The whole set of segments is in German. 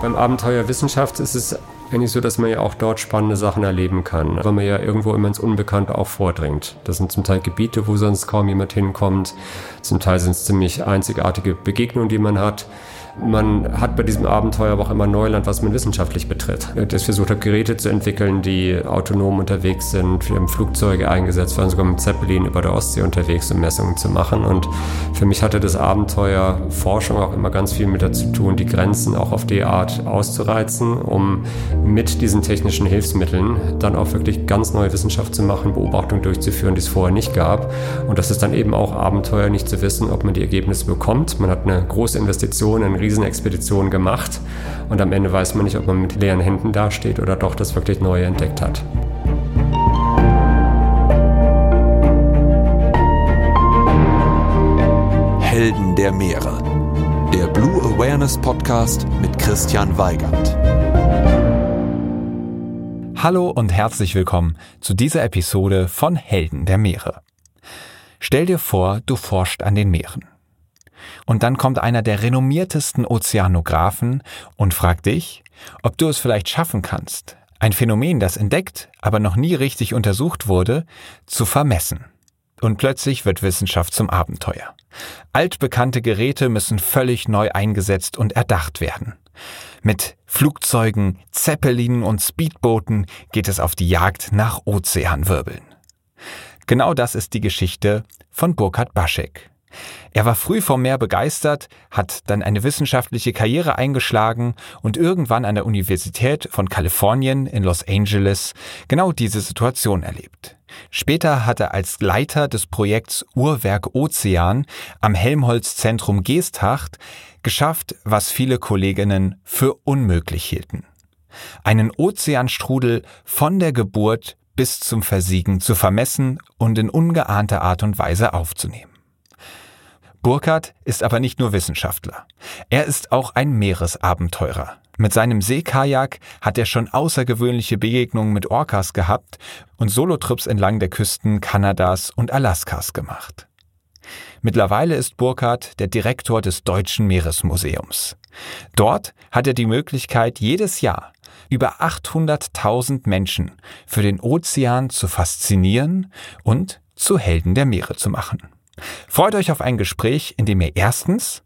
Beim Abenteuer Wissenschaft ist es eigentlich so, dass man ja auch dort spannende Sachen erleben kann, weil man ja irgendwo immer ins Unbekannte auch vordringt. Das sind zum Teil Gebiete, wo sonst kaum jemand hinkommt. Zum Teil sind es ziemlich einzigartige Begegnungen, die man hat. Man hat bei diesem Abenteuer aber auch immer Neuland, was man wissenschaftlich betritt. Das versucht hat, Geräte zu entwickeln, die autonom unterwegs sind. Wir haben Flugzeuge eingesetzt, wir waren sogar mit Zeppelin über der Ostsee unterwegs, um Messungen zu machen. Und für mich hatte das Abenteuer Forschung auch immer ganz viel mit dazu tun, die Grenzen auch auf die Art auszureizen, um mit diesen technischen Hilfsmitteln dann auch wirklich ganz neue Wissenschaft zu machen, Beobachtungen durchzuführen, die es vorher nicht gab. Und das ist dann eben auch Abenteuer, nicht zu wissen, ob man die Ergebnisse bekommt. Man hat eine große Investition in Riesenexpeditionen gemacht und am Ende weiß man nicht, ob man mit leeren Händen dasteht oder doch das wirklich Neue entdeckt hat. Helden der Meere. Der Blue Awareness Podcast mit Christian Weigand. Hallo und herzlich willkommen zu dieser Episode von Helden der Meere. Stell dir vor, du forscht an den Meeren. Und dann kommt einer der renommiertesten Ozeanographen und fragt dich, ob du es vielleicht schaffen kannst, ein Phänomen, das entdeckt, aber noch nie richtig untersucht wurde, zu vermessen. Und plötzlich wird Wissenschaft zum Abenteuer. Altbekannte Geräte müssen völlig neu eingesetzt und erdacht werden. Mit Flugzeugen, Zeppelinen und Speedbooten geht es auf die Jagd nach Ozeanwirbeln. Genau das ist die Geschichte von Burkhard Baschek. Er war früh vom Meer begeistert, hat dann eine wissenschaftliche Karriere eingeschlagen und irgendwann an der Universität von Kalifornien in Los Angeles genau diese Situation erlebt. Später hat er als Leiter des Projekts Uhrwerk Ozean am Helmholtz-Zentrum Geesthacht geschafft, was viele Kolleginnen für unmöglich hielten. Einen Ozeanstrudel von der Geburt bis zum Versiegen zu vermessen und in ungeahnter Art und Weise aufzunehmen. Burkhardt ist aber nicht nur Wissenschaftler. Er ist auch ein Meeresabenteurer. Mit seinem Seekajak hat er schon außergewöhnliche Begegnungen mit Orcas gehabt und Solotrips entlang der Küsten Kanadas und Alaskas gemacht. Mittlerweile ist Burkhardt der Direktor des Deutschen Meeresmuseums. Dort hat er die Möglichkeit, jedes Jahr über 800.000 Menschen für den Ozean zu faszinieren und zu Helden der Meere zu machen. Freut euch auf ein Gespräch, in dem ihr erstens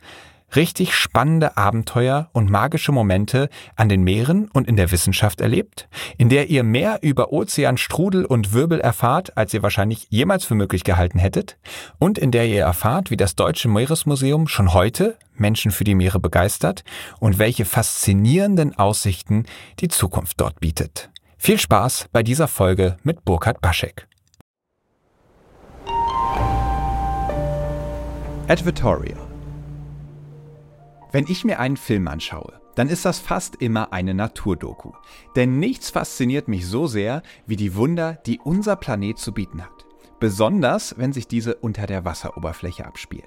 richtig spannende Abenteuer und magische Momente an den Meeren und in der Wissenschaft erlebt, in der ihr mehr über Ozeanstrudel und Wirbel erfahrt, als ihr wahrscheinlich jemals für möglich gehalten hättet, und in der ihr erfahrt, wie das Deutsche Meeresmuseum schon heute Menschen für die Meere begeistert und welche faszinierenden Aussichten die Zukunft dort bietet. Viel Spaß bei dieser Folge mit Burkhard Baschek. Advertorial. Wenn ich mir einen Film anschaue, dann ist das fast immer eine Naturdoku. Denn nichts fasziniert mich so sehr wie die Wunder, die unser Planet zu bieten hat. Besonders, wenn sich diese unter der Wasseroberfläche abspielen.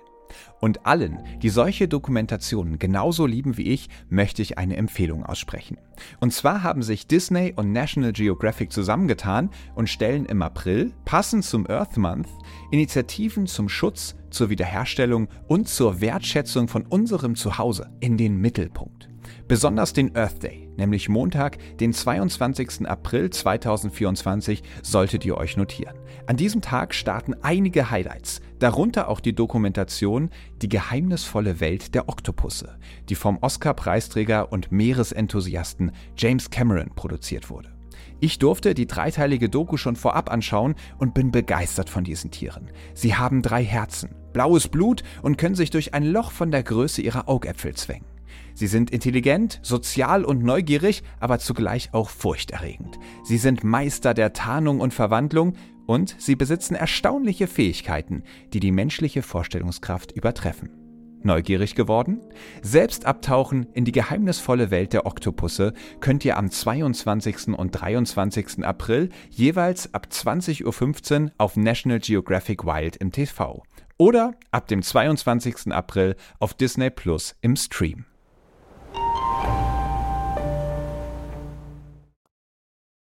Und allen, die solche Dokumentationen genauso lieben wie ich, möchte ich eine Empfehlung aussprechen. Und zwar haben sich Disney und National Geographic zusammengetan und stellen im April, passend zum Earth Month, Initiativen zum Schutz, zur Wiederherstellung und zur Wertschätzung von unserem Zuhause in den Mittelpunkt. Besonders den Earth Day, nämlich Montag, den 22. April 2024, solltet ihr euch notieren. An diesem Tag starten einige Highlights, darunter auch die Dokumentation Die geheimnisvolle Welt der Oktopusse, die vom Oscar-Preisträger und Meeresenthusiasten James Cameron produziert wurde. Ich durfte die dreiteilige Doku schon vorab anschauen und bin begeistert von diesen Tieren. Sie haben drei Herzen, blaues Blut und können sich durch ein Loch von der Größe ihrer Augäpfel zwängen. Sie sind intelligent, sozial und neugierig, aber zugleich auch furchterregend. Sie sind Meister der Tarnung und Verwandlung und sie besitzen erstaunliche Fähigkeiten, die die menschliche Vorstellungskraft übertreffen. Neugierig geworden? Selbst abtauchen in die geheimnisvolle Welt der Oktopusse könnt ihr am 22. und 23. April jeweils ab 20.15 Uhr auf National Geographic Wild im TV oder ab dem 22. April auf Disney Plus im Stream.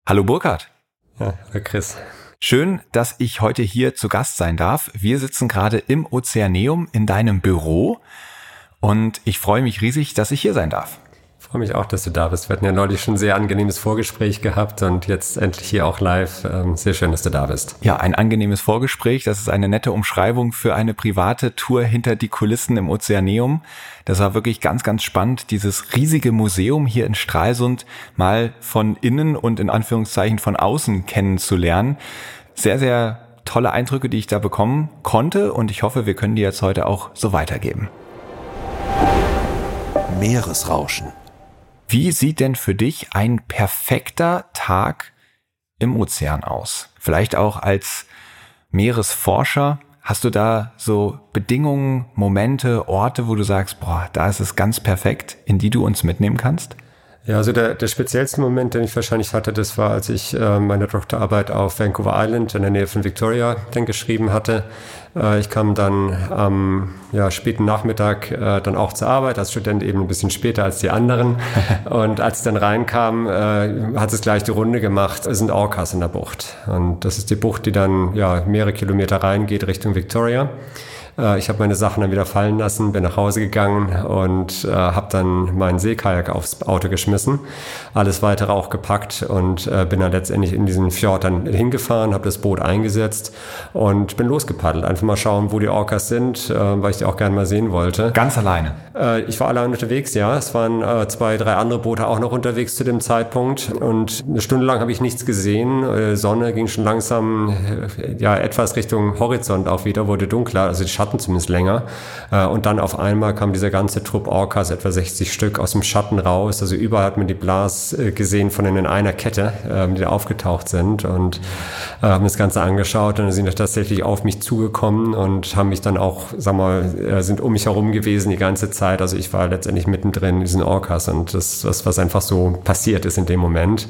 Hallo Burkhard. Ja, Herr Chris. Schön, dass ich heute hier zu Gast sein darf. Wir sitzen gerade im Ozeaneum in deinem Büro und ich freue mich riesig, dass ich hier sein darf freue mich auch, dass du da bist. Wir hatten ja neulich schon ein sehr angenehmes Vorgespräch gehabt und jetzt endlich hier auch live. Ähm, sehr schön, dass du da bist. Ja, ein angenehmes Vorgespräch. Das ist eine nette Umschreibung für eine private Tour hinter die Kulissen im Ozeaneum. Das war wirklich ganz, ganz spannend, dieses riesige Museum hier in Stralsund mal von innen und in Anführungszeichen von außen kennenzulernen. Sehr, sehr tolle Eindrücke, die ich da bekommen konnte und ich hoffe, wir können die jetzt heute auch so weitergeben. Meeresrauschen. Wie sieht denn für dich ein perfekter Tag im Ozean aus? Vielleicht auch als Meeresforscher. Hast du da so Bedingungen, Momente, Orte, wo du sagst, boah, da ist es ganz perfekt, in die du uns mitnehmen kannst? Ja, also der, der speziellste Moment, den ich wahrscheinlich hatte, das war, als ich äh, meine Doktorarbeit auf Vancouver Island in der Nähe von Victoria dann geschrieben hatte. Äh, ich kam dann am ja, späten Nachmittag äh, dann auch zur Arbeit, als Student eben ein bisschen später als die anderen. Und als ich dann reinkam, äh, hat es gleich die Runde gemacht. Es sind Orcas in der Bucht. Und das ist die Bucht, die dann ja, mehrere Kilometer reingeht Richtung Victoria. Äh, ich habe meine Sachen dann wieder fallen lassen, bin nach Hause gegangen und äh, habe dann meinen Seekajak aufs Auto geschmissen, alles weitere auch gepackt und äh, bin dann letztendlich in diesen Fjord dann hingefahren, habe das Boot eingesetzt und bin losgepaddelt. Einfach mal schauen, wo die Orcas sind, äh, weil ich die auch gerne mal sehen wollte. Ganz alleine? Äh, ich war allein unterwegs, ja. Es waren äh, zwei, drei andere Boote auch noch unterwegs zu dem Zeitpunkt und eine Stunde lang habe ich nichts gesehen. Sonne ging schon langsam ja etwas Richtung Horizont auch wieder, wurde dunkler, also die Schatten Schatten zumindest länger. Äh, und dann auf einmal kam dieser ganze Trupp Orcas, etwa 60 Stück, aus dem Schatten raus. Also überall hat man die Blas äh, gesehen von in einer Kette, ähm, die da aufgetaucht sind und äh, haben das Ganze angeschaut und sind tatsächlich auf mich zugekommen und haben mich dann auch, sag mal, sind um mich herum gewesen die ganze Zeit. Also ich war letztendlich mittendrin in diesen Orcas und das, was, was einfach so passiert ist in dem Moment.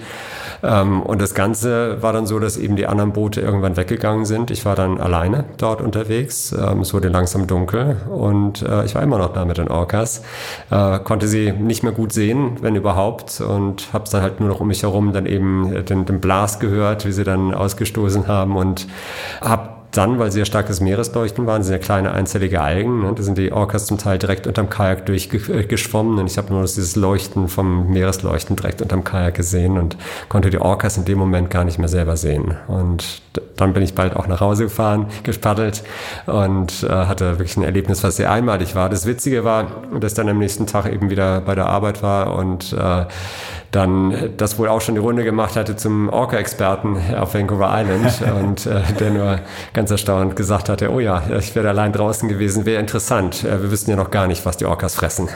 Ähm, und das Ganze war dann so, dass eben die anderen Boote irgendwann weggegangen sind. Ich war dann alleine dort unterwegs. Ähm, es wurde langsam dunkel und äh, ich war immer noch da mit den Orcas. Äh, konnte sie nicht mehr gut sehen, wenn überhaupt, und habe dann halt nur noch um mich herum dann eben den, den Blast gehört, wie sie dann ausgestoßen haben und habe dann, weil sie ja starkes Meeresleuchten waren, sind ja kleine einzellige Algen. Ne? Da sind die Orcas zum Teil direkt unterm Kajak durchgeschwommen und ich habe nur dieses Leuchten vom Meeresleuchten direkt unterm Kajak gesehen und konnte die Orcas in dem Moment gar nicht mehr selber sehen. Und dann bin ich bald auch nach Hause gefahren, gespaddelt und äh, hatte wirklich ein Erlebnis, was sehr einmalig war. Das Witzige war, dass dann am nächsten Tag eben wieder bei der Arbeit war und äh, dann das wohl auch schon die Runde gemacht hatte zum Orca-Experten auf Vancouver Island und äh, der nur ganz erstaunt gesagt hatte, oh ja, ich wäre allein draußen gewesen, wäre interessant. Äh, wir wüssten ja noch gar nicht, was die Orcas fressen.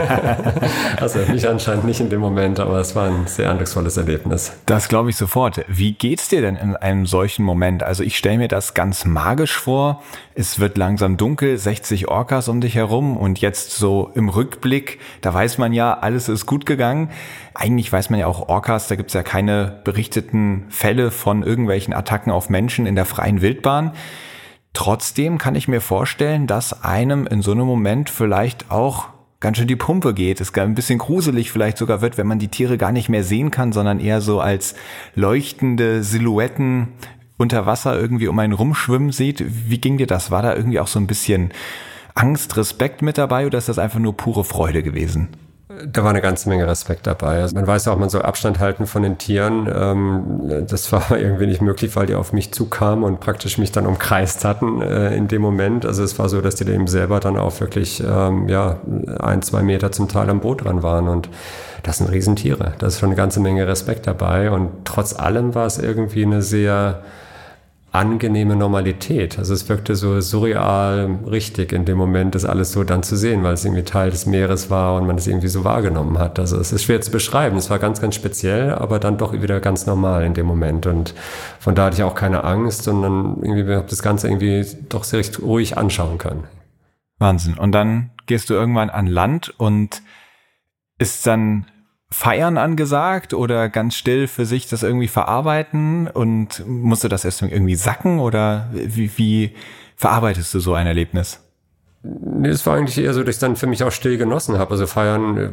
also mich anscheinend nicht in dem Moment, aber es war ein sehr eindrucksvolles Erlebnis. Das glaube ich sofort. Wie geht's dir denn in einem solchen Moment? Also ich stelle mir das ganz magisch vor. Es wird langsam dunkel, 60 Orcas um dich herum und jetzt so im Rückblick, da weiß man ja, alles ist gut gegangen. Eigentlich weiß man ja auch Orcas, da gibt's ja keine berichteten Fälle von irgendwelchen Attacken auf Menschen in der freien Wildbahn. Trotzdem kann ich mir vorstellen, dass einem in so einem Moment vielleicht auch ganz schön die Pumpe geht. Es ein bisschen gruselig vielleicht sogar wird, wenn man die Tiere gar nicht mehr sehen kann, sondern eher so als leuchtende Silhouetten unter Wasser irgendwie um einen rumschwimmen sieht. Wie ging dir das? War da irgendwie auch so ein bisschen Angst, Respekt mit dabei oder ist das einfach nur pure Freude gewesen? Da war eine ganze Menge Respekt dabei. Also man weiß auch, man soll Abstand halten von den Tieren. Ähm, das war irgendwie nicht möglich, weil die auf mich zukamen und praktisch mich dann umkreist hatten äh, in dem Moment. Also es war so, dass die eben selber dann auch wirklich ähm, ja ein, zwei Meter zum Teil am Boot dran waren und das sind Riesentiere. Da ist schon eine ganze Menge Respekt dabei und trotz allem war es irgendwie eine sehr angenehme Normalität. Also es wirkte so surreal richtig in dem Moment, das alles so dann zu sehen, weil es irgendwie Teil des Meeres war und man es irgendwie so wahrgenommen hat. Also es ist schwer zu beschreiben. Es war ganz, ganz speziell, aber dann doch wieder ganz normal in dem Moment. Und von da hatte ich auch keine Angst, sondern irgendwie habe das Ganze irgendwie doch sehr ruhig anschauen können. Wahnsinn. Und dann gehst du irgendwann an Land und ist dann Feiern angesagt oder ganz still für sich das irgendwie verarbeiten und musst du das erst irgendwie sacken oder wie, wie verarbeitest du so ein Erlebnis? Nee, es war eigentlich eher so, dass ich dann für mich auch still genossen habe. Also feiern äh,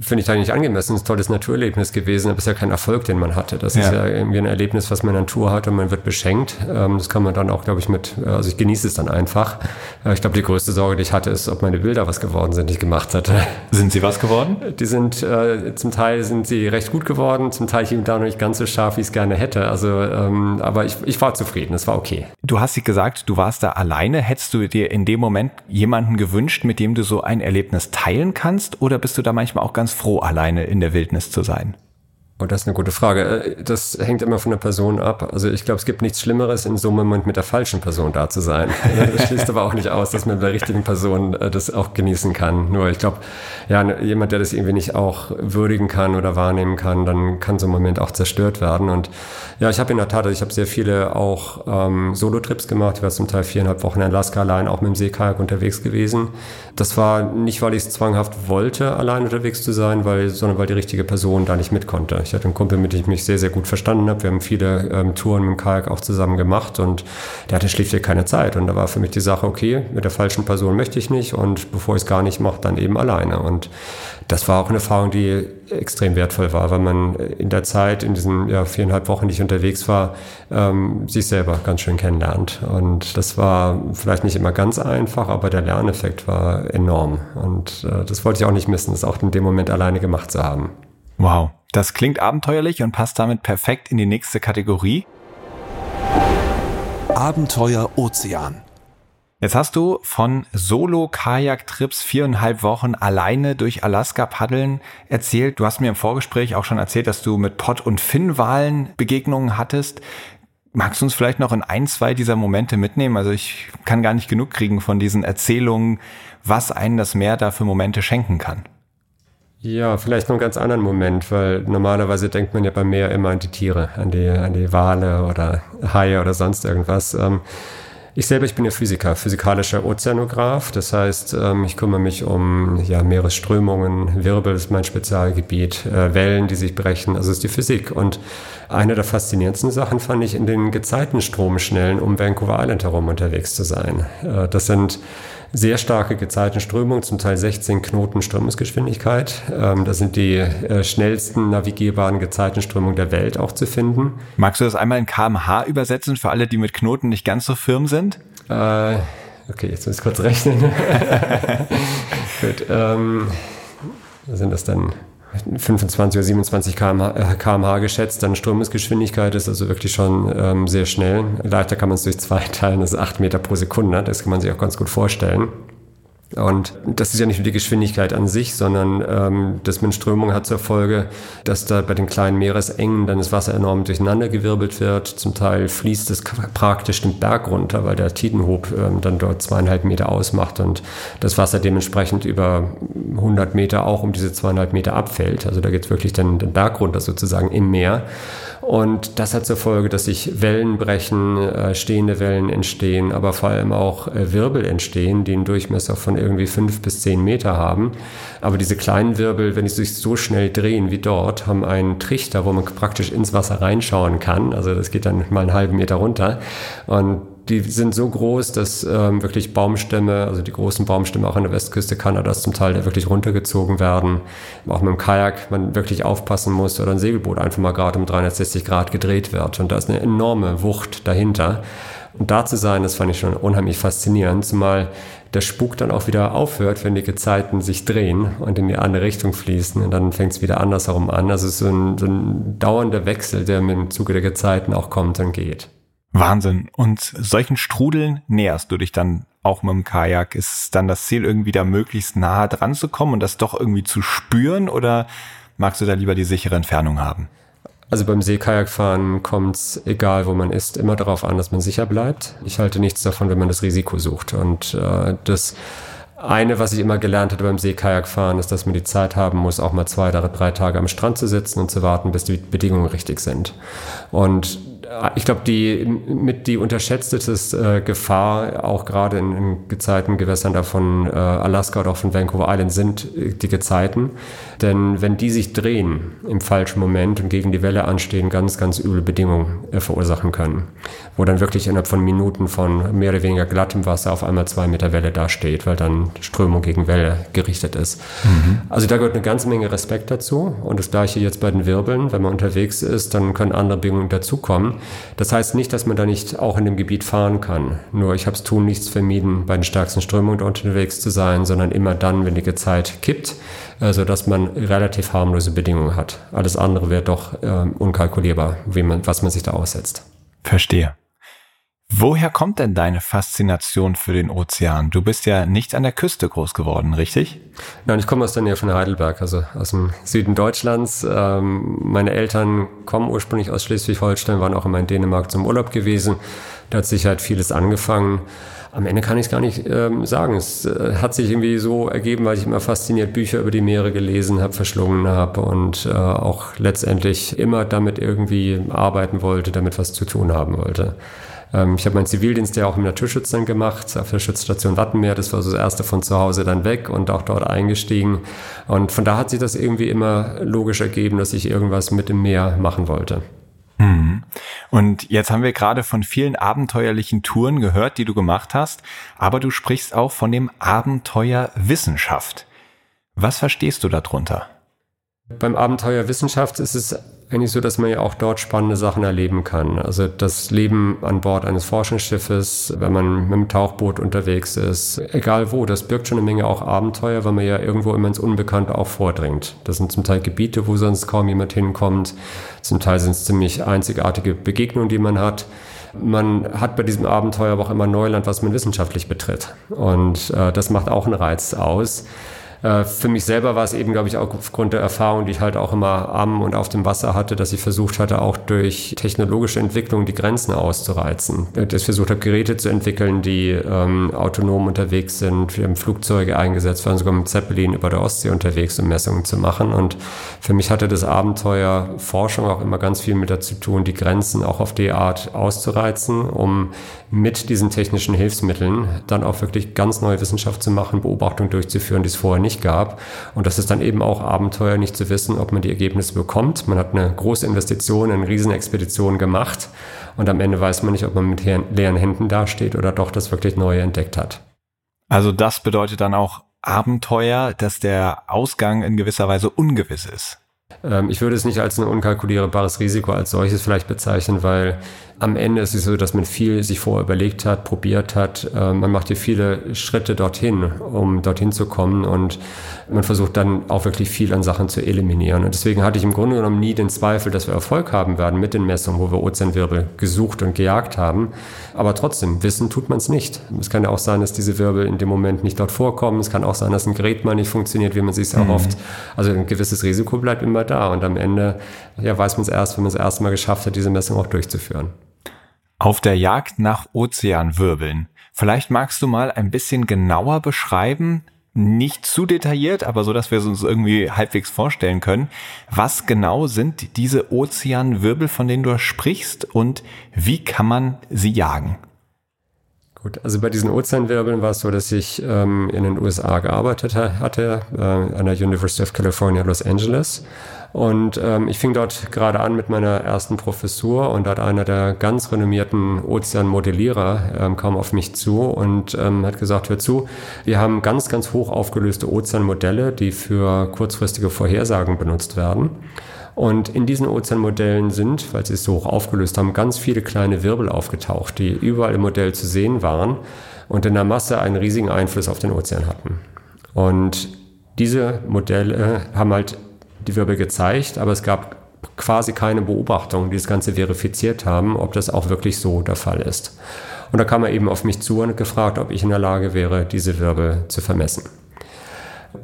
finde ich da nicht angemessen. Es ist ein tolles Naturerlebnis gewesen, aber es ist ja kein Erfolg, den man hatte. Das ja. ist ja irgendwie ein Erlebnis, was man in Natur hat und man wird beschenkt. Ähm, das kann man dann auch, glaube ich, mit, äh, also ich genieße es dann einfach. Äh, ich glaube, die größte Sorge, die ich hatte, ist, ob meine Bilder was geworden sind, die ich gemacht hatte. Sind sie was geworden? Die sind, äh, zum Teil sind sie recht gut geworden, zum Teil und da noch nicht ganz so scharf, wie ich es gerne hätte. Also, ähm, aber ich, ich war zufrieden, es war okay. Du hast sie gesagt, du warst da alleine. Hättest du dir in dem Moment jemanden gewünscht, mit dem du so ein Erlebnis teilen kannst? Oder bist du da manchmal auch ganz froh, alleine in der Wildnis zu sein? Oh, das ist eine gute Frage. Äh, das hängt immer von der Person ab. Also ich glaube, es gibt nichts Schlimmeres, in so einem Moment mit der falschen Person da zu sein. Das schließt aber auch nicht aus, dass man mit der richtigen Person äh, das auch genießen kann. Nur ich glaube, ja, jemand, der das irgendwie nicht auch würdigen kann oder wahrnehmen kann, dann kann so ein Moment auch zerstört werden. Und ja, ich habe in der Tat, also ich habe sehr viele auch ähm, Solo-Trips gemacht. Ich war zum Teil viereinhalb Wochen in Alaska allein, auch mit dem Seekajak unterwegs gewesen. Das war nicht, weil ich es zwanghaft wollte, allein unterwegs zu sein, weil, sondern weil die richtige Person da nicht mit konnte. Ich hatte einen Kumpel, mit dem ich mich sehr, sehr gut verstanden habe. Wir haben viele ähm, Touren mit dem Kajak auch zusammen gemacht und der hatte schlichtweg keine Zeit. Und da war für mich die Sache, okay, mit der falschen Person möchte ich nicht und bevor ich es gar nicht mache, dann eben alleine. Und das war auch eine Erfahrung, die extrem wertvoll war, weil man in der Zeit, in diesen ja, viereinhalb Wochen, die ich unterwegs war, ähm, sich selber ganz schön kennenlernt. Und das war vielleicht nicht immer ganz einfach, aber der Lerneffekt war enorm. Und äh, das wollte ich auch nicht missen, das auch in dem Moment alleine gemacht zu haben. Wow, das klingt abenteuerlich und passt damit perfekt in die nächste Kategorie. Abenteuer Ozean. Jetzt hast du von Solo-Kajak-Trips viereinhalb Wochen alleine durch Alaska paddeln erzählt. Du hast mir im Vorgespräch auch schon erzählt, dass du mit Pott- und Finnwalen Begegnungen hattest. Magst du uns vielleicht noch in ein, zwei dieser Momente mitnehmen? Also ich kann gar nicht genug kriegen von diesen Erzählungen, was einen das Meer da für Momente schenken kann. Ja, vielleicht noch einen ganz anderen Moment, weil normalerweise denkt man ja beim Meer immer an die Tiere, an die, an die Wale oder Haie oder sonst irgendwas. Ähm, ich selber, ich bin ja Physiker, physikalischer Ozeanograph. Das heißt, ähm, ich kümmere mich um ja, Meeresströmungen, Wirbel ist mein Spezialgebiet, äh, Wellen, die sich brechen, also ist die Physik. Und eine der faszinierendsten Sachen fand ich in den Gezeitenstromschnellen um Vancouver Island herum unterwegs zu sein. Äh, das sind sehr starke Gezeitenströmung, zum Teil 16 Knoten Strömungsgeschwindigkeit. Ähm, das sind die äh, schnellsten navigierbaren Gezeitenströmungen der Welt auch zu finden. Magst du das einmal in kmh übersetzen für alle, die mit Knoten nicht ganz so firm sind? Äh, okay, jetzt muss ich kurz rechnen. Gut, ähm, sind das dann 25 oder 27 kmh, kmh geschätzt, dann Strömungsgeschwindigkeit ist also wirklich schon ähm, sehr schnell. Leichter kann man es durch zwei teilen, das ist 8 Meter pro Sekunde, das kann man sich auch ganz gut vorstellen. Und das ist ja nicht nur die Geschwindigkeit an sich, sondern ähm, das mit Strömung hat zur Folge, dass da bei den kleinen Meeresengen dann das Wasser enorm durcheinandergewirbelt wird. Zum Teil fließt es praktisch den Berg runter, weil der Tidenhub ähm, dann dort zweieinhalb Meter ausmacht und das Wasser dementsprechend über 100 Meter auch um diese zweieinhalb Meter abfällt. Also da geht es wirklich dann den Berg runter sozusagen im Meer. Und das hat zur Folge, dass sich Wellen brechen, äh, stehende Wellen entstehen, aber vor allem auch äh, Wirbel entstehen, die einen Durchmesser von irgendwie fünf bis zehn Meter haben. Aber diese kleinen Wirbel, wenn sie sich so schnell drehen wie dort, haben einen Trichter, wo man praktisch ins Wasser reinschauen kann. Also das geht dann mal einen halben Meter runter. Und die sind so groß, dass ähm, wirklich Baumstämme, also die großen Baumstämme auch an der Westküste Kanadas zum Teil wirklich runtergezogen werden. Auch mit dem Kajak man wirklich aufpassen muss oder ein Segelboot einfach mal gerade um 360 Grad gedreht wird. Und da ist eine enorme Wucht dahinter. Und da zu sein, das fand ich schon unheimlich faszinierend, zumal der Spuk dann auch wieder aufhört, wenn die Gezeiten sich drehen und in die andere Richtung fließen und dann fängt es wieder andersherum an. Also es ist so ein, so ein dauernder Wechsel, der mit dem Zuge der Gezeiten auch kommt und geht. Wahnsinn. Und solchen Strudeln näherst du dich dann auch mit dem Kajak. Ist dann das Ziel, irgendwie da möglichst nahe dran zu kommen und das doch irgendwie zu spüren oder magst du da lieber die sichere Entfernung haben? Also beim Seekajakfahren kommt es, egal wo man ist, immer darauf an, dass man sicher bleibt. Ich halte nichts davon, wenn man das Risiko sucht. Und äh, das eine, was ich immer gelernt hatte beim Seekajakfahren, ist, dass man die Zeit haben muss, auch mal zwei oder drei Tage am Strand zu sitzen und zu warten, bis die Bedingungen richtig sind. Und Ich glaube, die mit die unterschätzteste äh, Gefahr, auch gerade in, in Gezeiten Gewässern davon äh, Alaska oder auch von Vancouver Island, sind äh, die Gezeiten. Denn wenn die sich drehen im falschen Moment und gegen die Welle anstehen, ganz, ganz üble Bedingungen äh, verursachen können. Wo dann wirklich innerhalb von Minuten von mehr oder weniger glattem Wasser auf einmal zwei Meter Welle dasteht, weil dann Strömung gegen Welle gerichtet ist. Mhm. Also da gehört eine ganze Menge Respekt dazu. Und das gleiche jetzt bei den Wirbeln. Wenn man unterwegs ist, dann können andere Bedingungen dazukommen. Das heißt nicht, dass man da nicht auch in dem Gebiet fahren kann. Nur ich habe es tun nichts vermieden, bei den stärksten Strömungen unterwegs zu sein, sondern immer dann, wenn die Zeit kippt, also dass man relativ harmlose Bedingungen hat. Alles andere wäre doch äh, unkalkulierbar, wie man, was man sich da aussetzt. Verstehe. Woher kommt denn deine Faszination für den Ozean? Du bist ja nicht an der Küste groß geworden, richtig? Nein, ich komme aus der Nähe von Heidelberg, also aus dem Süden Deutschlands. Ähm, meine Eltern kommen ursprünglich aus Schleswig-Holstein, waren auch immer in Dänemark zum Urlaub gewesen. Da hat sich halt vieles angefangen. Am Ende kann ich es gar nicht ähm, sagen. Es äh, hat sich irgendwie so ergeben, weil ich immer fasziniert Bücher über die Meere gelesen habe, verschlungen habe und äh, auch letztendlich immer damit irgendwie arbeiten wollte, damit was zu tun haben wollte. Ähm, ich habe meinen Zivildienst ja auch im Naturschutz dann gemacht, auf der Schutzstation Wattenmeer. Das war so das erste von zu Hause dann weg und auch dort eingestiegen. Und von da hat sich das irgendwie immer logisch ergeben, dass ich irgendwas mit dem Meer machen wollte. Mhm. Und jetzt haben wir gerade von vielen abenteuerlichen Touren gehört, die du gemacht hast, aber du sprichst auch von dem Abenteuer Wissenschaft. Was verstehst du darunter? Beim Abenteuer Wissenschaft ist es eigentlich so, dass man ja auch dort spannende Sachen erleben kann. Also das Leben an Bord eines Forschungsschiffes, wenn man mit dem Tauchboot unterwegs ist, egal wo, das birgt schon eine Menge auch Abenteuer, weil man ja irgendwo immer ins Unbekannte auch vordringt. Das sind zum Teil Gebiete, wo sonst kaum jemand hinkommt. Zum Teil sind es ziemlich einzigartige Begegnungen, die man hat. Man hat bei diesem Abenteuer aber auch immer Neuland, was man wissenschaftlich betritt. Und äh, das macht auch einen Reiz aus. Äh, für mich selber war es eben, glaube ich, auch aufgrund der Erfahrung, die ich halt auch immer am und auf dem Wasser hatte, dass ich versucht hatte, auch durch technologische Entwicklung die Grenzen auszureizen. Dass ich versucht habe, Geräte zu entwickeln, die ähm, autonom unterwegs sind. Wir haben Flugzeuge eingesetzt, waren sogar mit Zeppelin über der Ostsee unterwegs, um Messungen zu machen. Und für mich hatte das Abenteuer Forschung auch immer ganz viel mit dazu tun, die Grenzen auch auf die Art auszureizen, um mit diesen technischen Hilfsmitteln dann auch wirklich ganz neue Wissenschaft zu machen, Beobachtungen durchzuführen, die es vorher nicht gab. Und das ist dann eben auch Abenteuer, nicht zu wissen, ob man die Ergebnisse bekommt. Man hat eine große Investition, eine Riesenexpedition gemacht und am Ende weiß man nicht, ob man mit leeren Händen dasteht oder doch das wirklich Neue entdeckt hat. Also das bedeutet dann auch Abenteuer, dass der Ausgang in gewisser Weise ungewiss ist. Ähm, ich würde es nicht als ein unkalkulierbares Risiko als solches vielleicht bezeichnen, weil am Ende ist es so, dass man viel sich vorher überlegt hat, probiert hat. Äh, man macht hier viele Schritte dorthin, um dorthin zu kommen und man versucht dann auch wirklich viel an Sachen zu eliminieren. Und deswegen hatte ich im Grunde genommen nie den Zweifel, dass wir Erfolg haben werden mit den Messungen, wo wir Ozeanwirbel gesucht und gejagt haben. Aber trotzdem, wissen tut man es nicht. Es kann ja auch sein, dass diese Wirbel in dem Moment nicht dort vorkommen. Es kann auch sein, dass ein Gerät mal nicht funktioniert, wie man sich es mhm. erhofft. Also ein gewisses Risiko bleibt immer da. Und am Ende ja, weiß man es erst, wenn man es erstmal geschafft hat, diese Messung auch durchzuführen. Auf der Jagd nach Ozeanwirbeln. Vielleicht magst du mal ein bisschen genauer beschreiben, nicht zu detailliert, aber so, dass wir es uns irgendwie halbwegs vorstellen können. Was genau sind diese Ozeanwirbel, von denen du sprichst und wie kann man sie jagen? Gut, also bei diesen Ozeanwirbeln war es so, dass ich ähm, in den USA gearbeitet hatte, äh, an der University of California, Los Angeles und ähm, ich fing dort gerade an mit meiner ersten Professur und da hat einer der ganz renommierten Ozeanmodellierer ähm, kam auf mich zu und ähm, hat gesagt, hör zu, wir haben ganz, ganz hoch aufgelöste Ozeanmodelle, die für kurzfristige Vorhersagen benutzt werden. Und in diesen Ozeanmodellen sind, weil sie es so hoch aufgelöst haben, ganz viele kleine Wirbel aufgetaucht, die überall im Modell zu sehen waren und in der Masse einen riesigen Einfluss auf den Ozean hatten. Und diese Modelle haben halt die Wirbel gezeigt, aber es gab quasi keine Beobachtungen, die das Ganze verifiziert haben, ob das auch wirklich so der Fall ist. Und da kam er eben auf mich zu und gefragt, ob ich in der Lage wäre, diese Wirbel zu vermessen.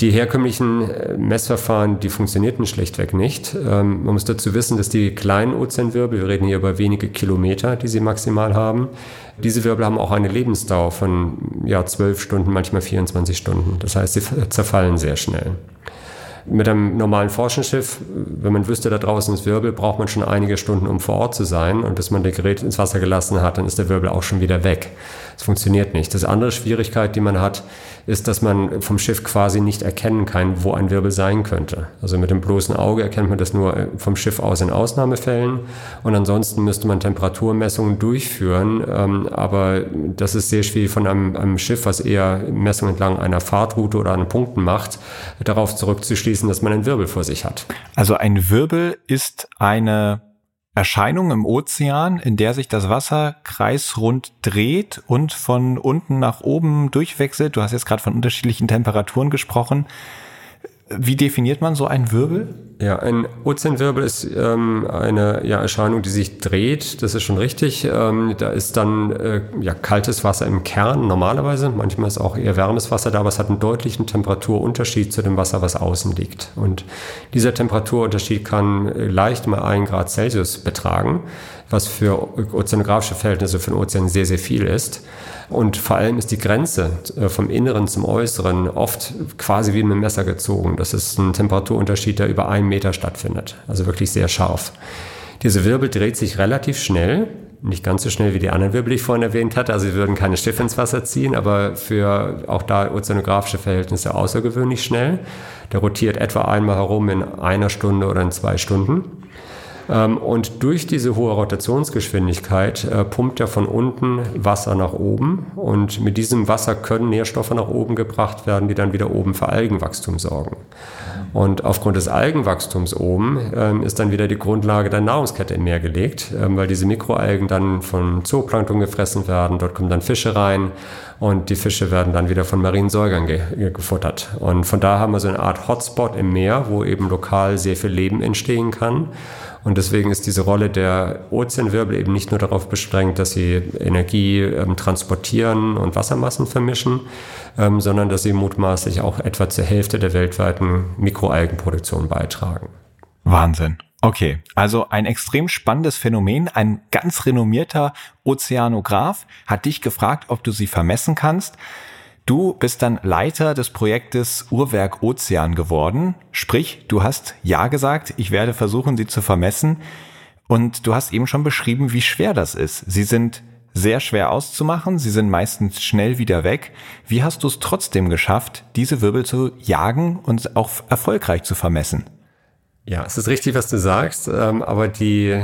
Die herkömmlichen äh, Messverfahren, die funktionierten schlechtweg nicht. Ähm, man muss dazu wissen, dass die kleinen Ozeanwirbel, wir reden hier über wenige Kilometer, die sie maximal haben, diese Wirbel haben auch eine Lebensdauer von ja, 12 Stunden, manchmal 24 Stunden. Das heißt, sie zerfallen sehr schnell. Mit einem normalen Forschungsschiff, wenn man wüsste, da draußen ist Wirbel, braucht man schon einige Stunden, um vor Ort zu sein. Und bis man das Gerät ins Wasser gelassen hat, dann ist der Wirbel auch schon wieder weg. Das funktioniert nicht. Das andere Schwierigkeit, die man hat, ist, dass man vom Schiff quasi nicht erkennen kann, wo ein Wirbel sein könnte. Also mit dem bloßen Auge erkennt man das nur äh, vom Schiff aus in Ausnahmefällen. Und ansonsten müsste man Temperaturmessungen durchführen. Ähm, aber das ist sehr schwierig von einem, einem Schiff, was eher Messungen entlang einer Fahrtroute oder an Punkten macht, darauf zurückzuschließen, dass man einen Wirbel vor sich hat. Also ein Wirbel ist eine Erscheinung im Ozean, in der sich das Wasser kreisrund dreht und von unten nach oben durchwechselt. Du hast jetzt gerade von unterschiedlichen Temperaturen gesprochen. Wie definiert man so einen Wirbel? Ja, ein Ozeanwirbel ist ähm, eine ja, Erscheinung, die sich dreht. Das ist schon richtig. Ähm, da ist dann äh, ja, kaltes Wasser im Kern normalerweise. Manchmal ist auch eher wärmes Wasser da, aber es hat einen deutlichen Temperaturunterschied zu dem Wasser, was außen liegt. Und dieser Temperaturunterschied kann leicht mal ein Grad Celsius betragen, was für ozeanografische Verhältnisse für den Ozean sehr, sehr viel ist. Und vor allem ist die Grenze äh, vom Inneren zum Äußeren oft quasi wie mit einem Messer gezogen. Das ist ein Temperaturunterschied, der über einen Meter stattfindet. Also wirklich sehr scharf. Diese Wirbel dreht sich relativ schnell, nicht ganz so schnell wie die anderen Wirbel, die ich vorhin erwähnt hatte. Also sie würden keine Schiffe ins Wasser ziehen, aber für auch da ozeanografische Verhältnisse außergewöhnlich schnell. Der rotiert etwa einmal herum in einer Stunde oder in zwei Stunden. Ähm, und durch diese hohe Rotationsgeschwindigkeit äh, pumpt er von unten Wasser nach oben und mit diesem Wasser können Nährstoffe nach oben gebracht werden, die dann wieder oben für Algenwachstum sorgen. Und aufgrund des Algenwachstums oben ähm, ist dann wieder die Grundlage der Nahrungskette im Meer gelegt, ähm, weil diese Mikroalgen dann von Zooplankton gefressen werden. Dort kommen dann Fische rein und die Fische werden dann wieder von marinen Säugern ge gefuttert. Und von da haben wir so eine Art Hotspot im Meer, wo eben lokal sehr viel Leben entstehen kann. Und deswegen ist diese Rolle der Ozeanwirbel eben nicht nur darauf beschränkt, dass sie Energie ähm, transportieren und Wassermassen vermischen, ähm, sondern dass sie mutmaßlich auch etwa zur Hälfte der weltweiten Mikroalgenproduktion beitragen. Wahnsinn. Okay, also ein extrem spannendes Phänomen. Ein ganz renommierter Ozeanograph hat dich gefragt, ob du sie vermessen kannst. Du bist dann Leiter des Projektes Uhrwerk Ozean geworden. Sprich, du hast Ja gesagt, ich werde versuchen, sie zu vermessen. Und du hast eben schon beschrieben, wie schwer das ist. Sie sind sehr schwer auszumachen, sie sind meistens schnell wieder weg. Wie hast du es trotzdem geschafft, diese Wirbel zu jagen und auch erfolgreich zu vermessen? Ja, es ist richtig, was du sagst, ähm, aber die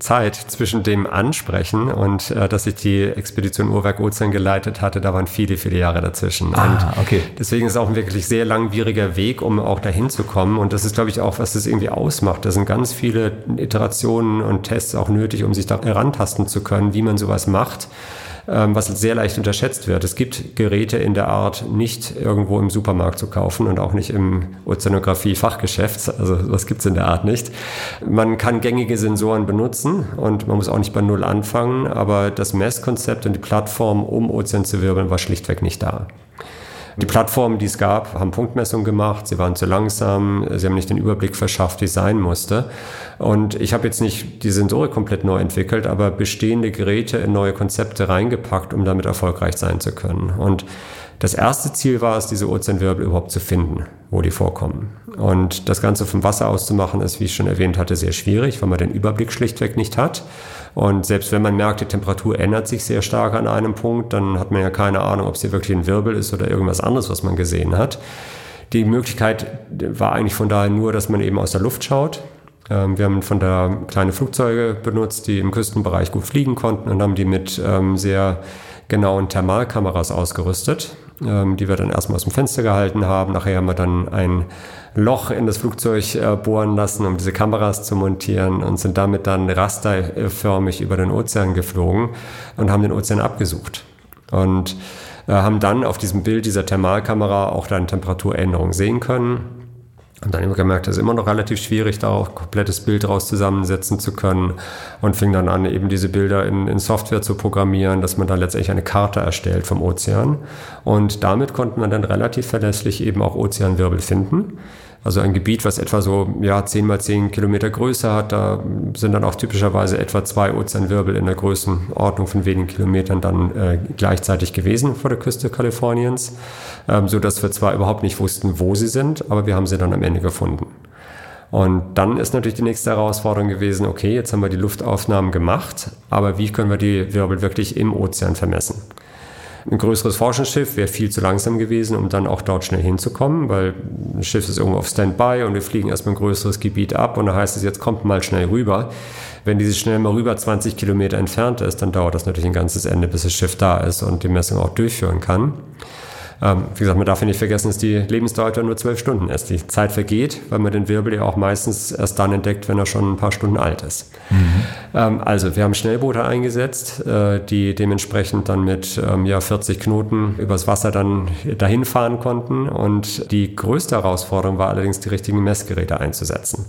Zeit zwischen dem Ansprechen und äh, dass ich die Expedition Uhrwerk Ozean geleitet hatte, da waren viele, viele Jahre dazwischen. Ah, okay. Deswegen ist es auch ein wirklich sehr langwieriger Weg, um auch dahin zu kommen. Und das ist, glaube ich, auch, was das irgendwie ausmacht. Da sind ganz viele Iterationen und Tests auch nötig, um sich da herantasten zu können, wie man sowas macht. Ähm, was sehr leicht unterschätzt wird. Es gibt Geräte in der Art nicht irgendwo im Supermarkt zu kaufen und auch nicht im Ozeanographie-Fachgeschäft. Also was gibt es in der Art nicht. Man kann gängige Sensoren benutzen und man muss auch nicht bei Null anfangen, aber das Messkonzept und die Plattform, um Ozean zu wirbeln, war schlichtweg nicht da. Die Plattformen, die es gab, haben Punktmessungen gemacht, sie waren zu langsam, sie haben nicht den Überblick verschafft, wie es sein musste. Und ich habe jetzt nicht die Sensorik komplett neu entwickelt, aber bestehende Geräte in neue Konzepte reingepackt, um damit erfolgreich sein zu können. Und das erste Ziel war es, diese Ozeanwirbel überhaupt zu finden, wo die vorkommen. Und das Ganze vom Wasser aus zu machen, ist, wie ich schon erwähnt hatte, sehr schwierig, weil man den Überblick schlichtweg nicht hat. Und selbst wenn man merkt, die Temperatur ändert sich sehr stark an einem Punkt, dann hat man ja keine Ahnung, ob es hier wirklich ein Wirbel ist oder irgendwas anderes, was man gesehen hat. Die Möglichkeit war eigentlich von daher nur, dass man eben aus der Luft schaut. Ähm, wir haben von da kleine Flugzeuge benutzt, die im Küstenbereich gut fliegen konnten und haben die mit ähm, sehr genauen Thermalkameras ausgerüstet ähm, die wir dann erstmal aus dem Fenster gehalten haben. Nachher haben wir dann ein Loch in das Flugzeug äh, bohren lassen, um diese Kameras zu montieren und sind damit dann rasterförmig über den Ozean geflogen und haben den Ozean abgesucht. Und äh, haben dann auf diesem Bild dieser Thermalkamera auch dann Temperaturänderungen sehen können und dann immer gemerkt, es ist immer noch relativ schwierig, da auch ein komplettes Bild raus zusammensetzen zu können. Und fing dann an, eben diese Bilder in, in Software zu programmieren, dass man dann letztendlich eine Karte erstellt vom Ozean. Und damit konnte man dann relativ verlässlich eben auch Ozeanwirbel finden. Also ein Gebiet, was etwa so ja, 10 mal 10 Kilometer Größe hat, da sind dann auch typischerweise etwa zwei Ozeanwirbel in der Größenordnung von wenigen Kilometern dann äh, gleichzeitig gewesen vor der Küste Kaliforniens, ähm, so dass wir zwar überhaupt nicht wussten, wo sie sind, aber wir haben sie dann am Ende gefunden. Und dann ist natürlich die nächste Herausforderung gewesen, okay, jetzt haben wir die Luftaufnahmen gemacht, aber wie können wir die Wirbel wirklich im Ozean vermessen? Ein größeres Forschungsschiff wäre viel zu langsam gewesen, um dann auch dort schnell hinzukommen, weil ein Schiff ist irgendwo auf Standby und wir fliegen erstmal ein größeres Gebiet ab und da heißt es, jetzt kommt mal schnell rüber. Wenn dieses schnell mal rüber 20 Kilometer entfernt ist, dann dauert das natürlich ein ganzes Ende, bis das Schiff da ist und die Messung auch durchführen kann. Ähm, wie gesagt, man darf ja nicht vergessen, dass die Lebensdauer nur zwölf Stunden ist. Die Zeit vergeht, weil man den Wirbel ja auch meistens erst dann entdeckt, wenn er schon ein paar Stunden alt ist. Mhm. Ähm, also wir haben Schnellboote eingesetzt, äh, die dementsprechend dann mit ähm, ja, 40 Knoten übers Wasser dann dahin fahren konnten. Und die größte Herausforderung war allerdings, die richtigen Messgeräte einzusetzen.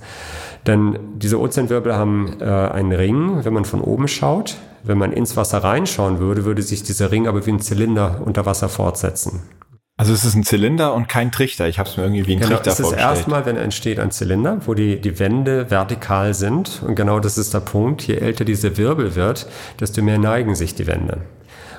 Denn diese Ozeanwirbel haben äh, einen Ring, wenn man von oben schaut. Wenn man ins Wasser reinschauen würde, würde sich dieser Ring aber wie ein Zylinder unter Wasser fortsetzen. Also es ist ein Zylinder und kein Trichter. Ich habe es mir irgendwie wie ein genau, Trichter es vorgestellt. Das ist erstmal, wenn entsteht ein Zylinder, wo die, die Wände vertikal sind. Und genau das ist der Punkt. Je älter diese Wirbel wird, desto mehr neigen sich die Wände.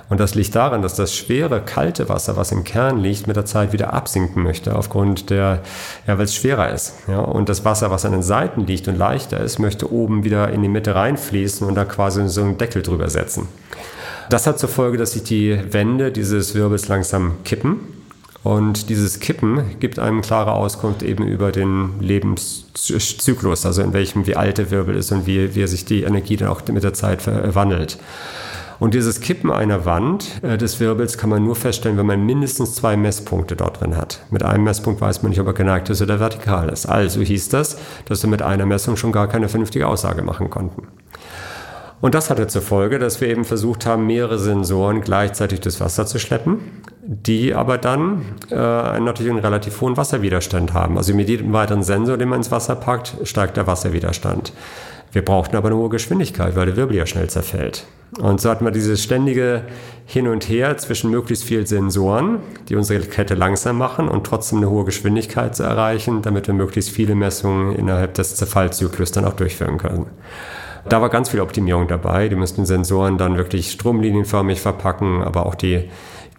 Und das liegt daran, dass das schwere, kalte Wasser, was im Kern liegt, mit der Zeit wieder absinken möchte, aufgrund der, ja, weil es schwerer ist. Ja, und das Wasser, was an den Seiten liegt und leichter ist, möchte oben wieder in die Mitte reinfließen und da quasi so einen Deckel drüber setzen. Das hat zur Folge, dass sich die Wände dieses Wirbels langsam kippen und dieses Kippen gibt einem klare Auskunft eben über den Lebenszyklus, also in welchem wie alt der Wirbel ist und wie, wie sich die Energie dann auch mit der Zeit verwandelt. Und dieses Kippen einer Wand äh, des Wirbels kann man nur feststellen, wenn man mindestens zwei Messpunkte dort drin hat. Mit einem Messpunkt weiß man nicht, ob er geneigt ist oder vertikal ist. Also hieß das, dass wir mit einer Messung schon gar keine vernünftige Aussage machen konnten. Und das hatte zur Folge, dass wir eben versucht haben, mehrere Sensoren gleichzeitig durchs Wasser zu schleppen, die aber dann äh, natürlich einen relativ hohen Wasserwiderstand haben. Also mit jedem weiteren Sensor, den man ins Wasser packt, steigt der Wasserwiderstand. Wir brauchten aber eine hohe Geschwindigkeit, weil der Wirbel ja schnell zerfällt. Und so hatten wir dieses ständige Hin und Her zwischen möglichst vielen Sensoren, die unsere Kette langsam machen und trotzdem eine hohe Geschwindigkeit zu erreichen, damit wir möglichst viele Messungen innerhalb des Zerfallzyklus dann auch durchführen können. Da war ganz viel Optimierung dabei. Die müssten Sensoren dann wirklich stromlinienförmig verpacken, aber auch die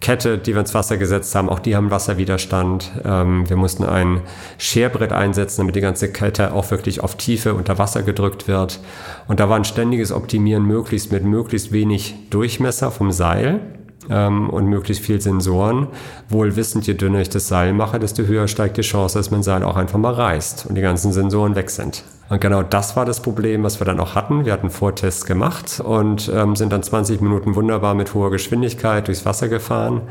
Kette, die wir ins Wasser gesetzt haben, auch die haben Wasserwiderstand. Ähm, wir mussten ein Scherbrett einsetzen, damit die ganze Kette auch wirklich auf Tiefe unter Wasser gedrückt wird. Und da war ein ständiges Optimieren möglichst mit möglichst wenig Durchmesser vom Seil ähm, und möglichst viel Sensoren. Wohl wissend, je dünner ich das Seil mache, desto höher steigt die Chance, dass mein Seil auch einfach mal reißt und die ganzen Sensoren weg sind. Und genau das war das Problem, was wir dann auch hatten. Wir hatten Vortests gemacht und ähm, sind dann 20 Minuten wunderbar mit hoher Geschwindigkeit durchs Wasser gefahren,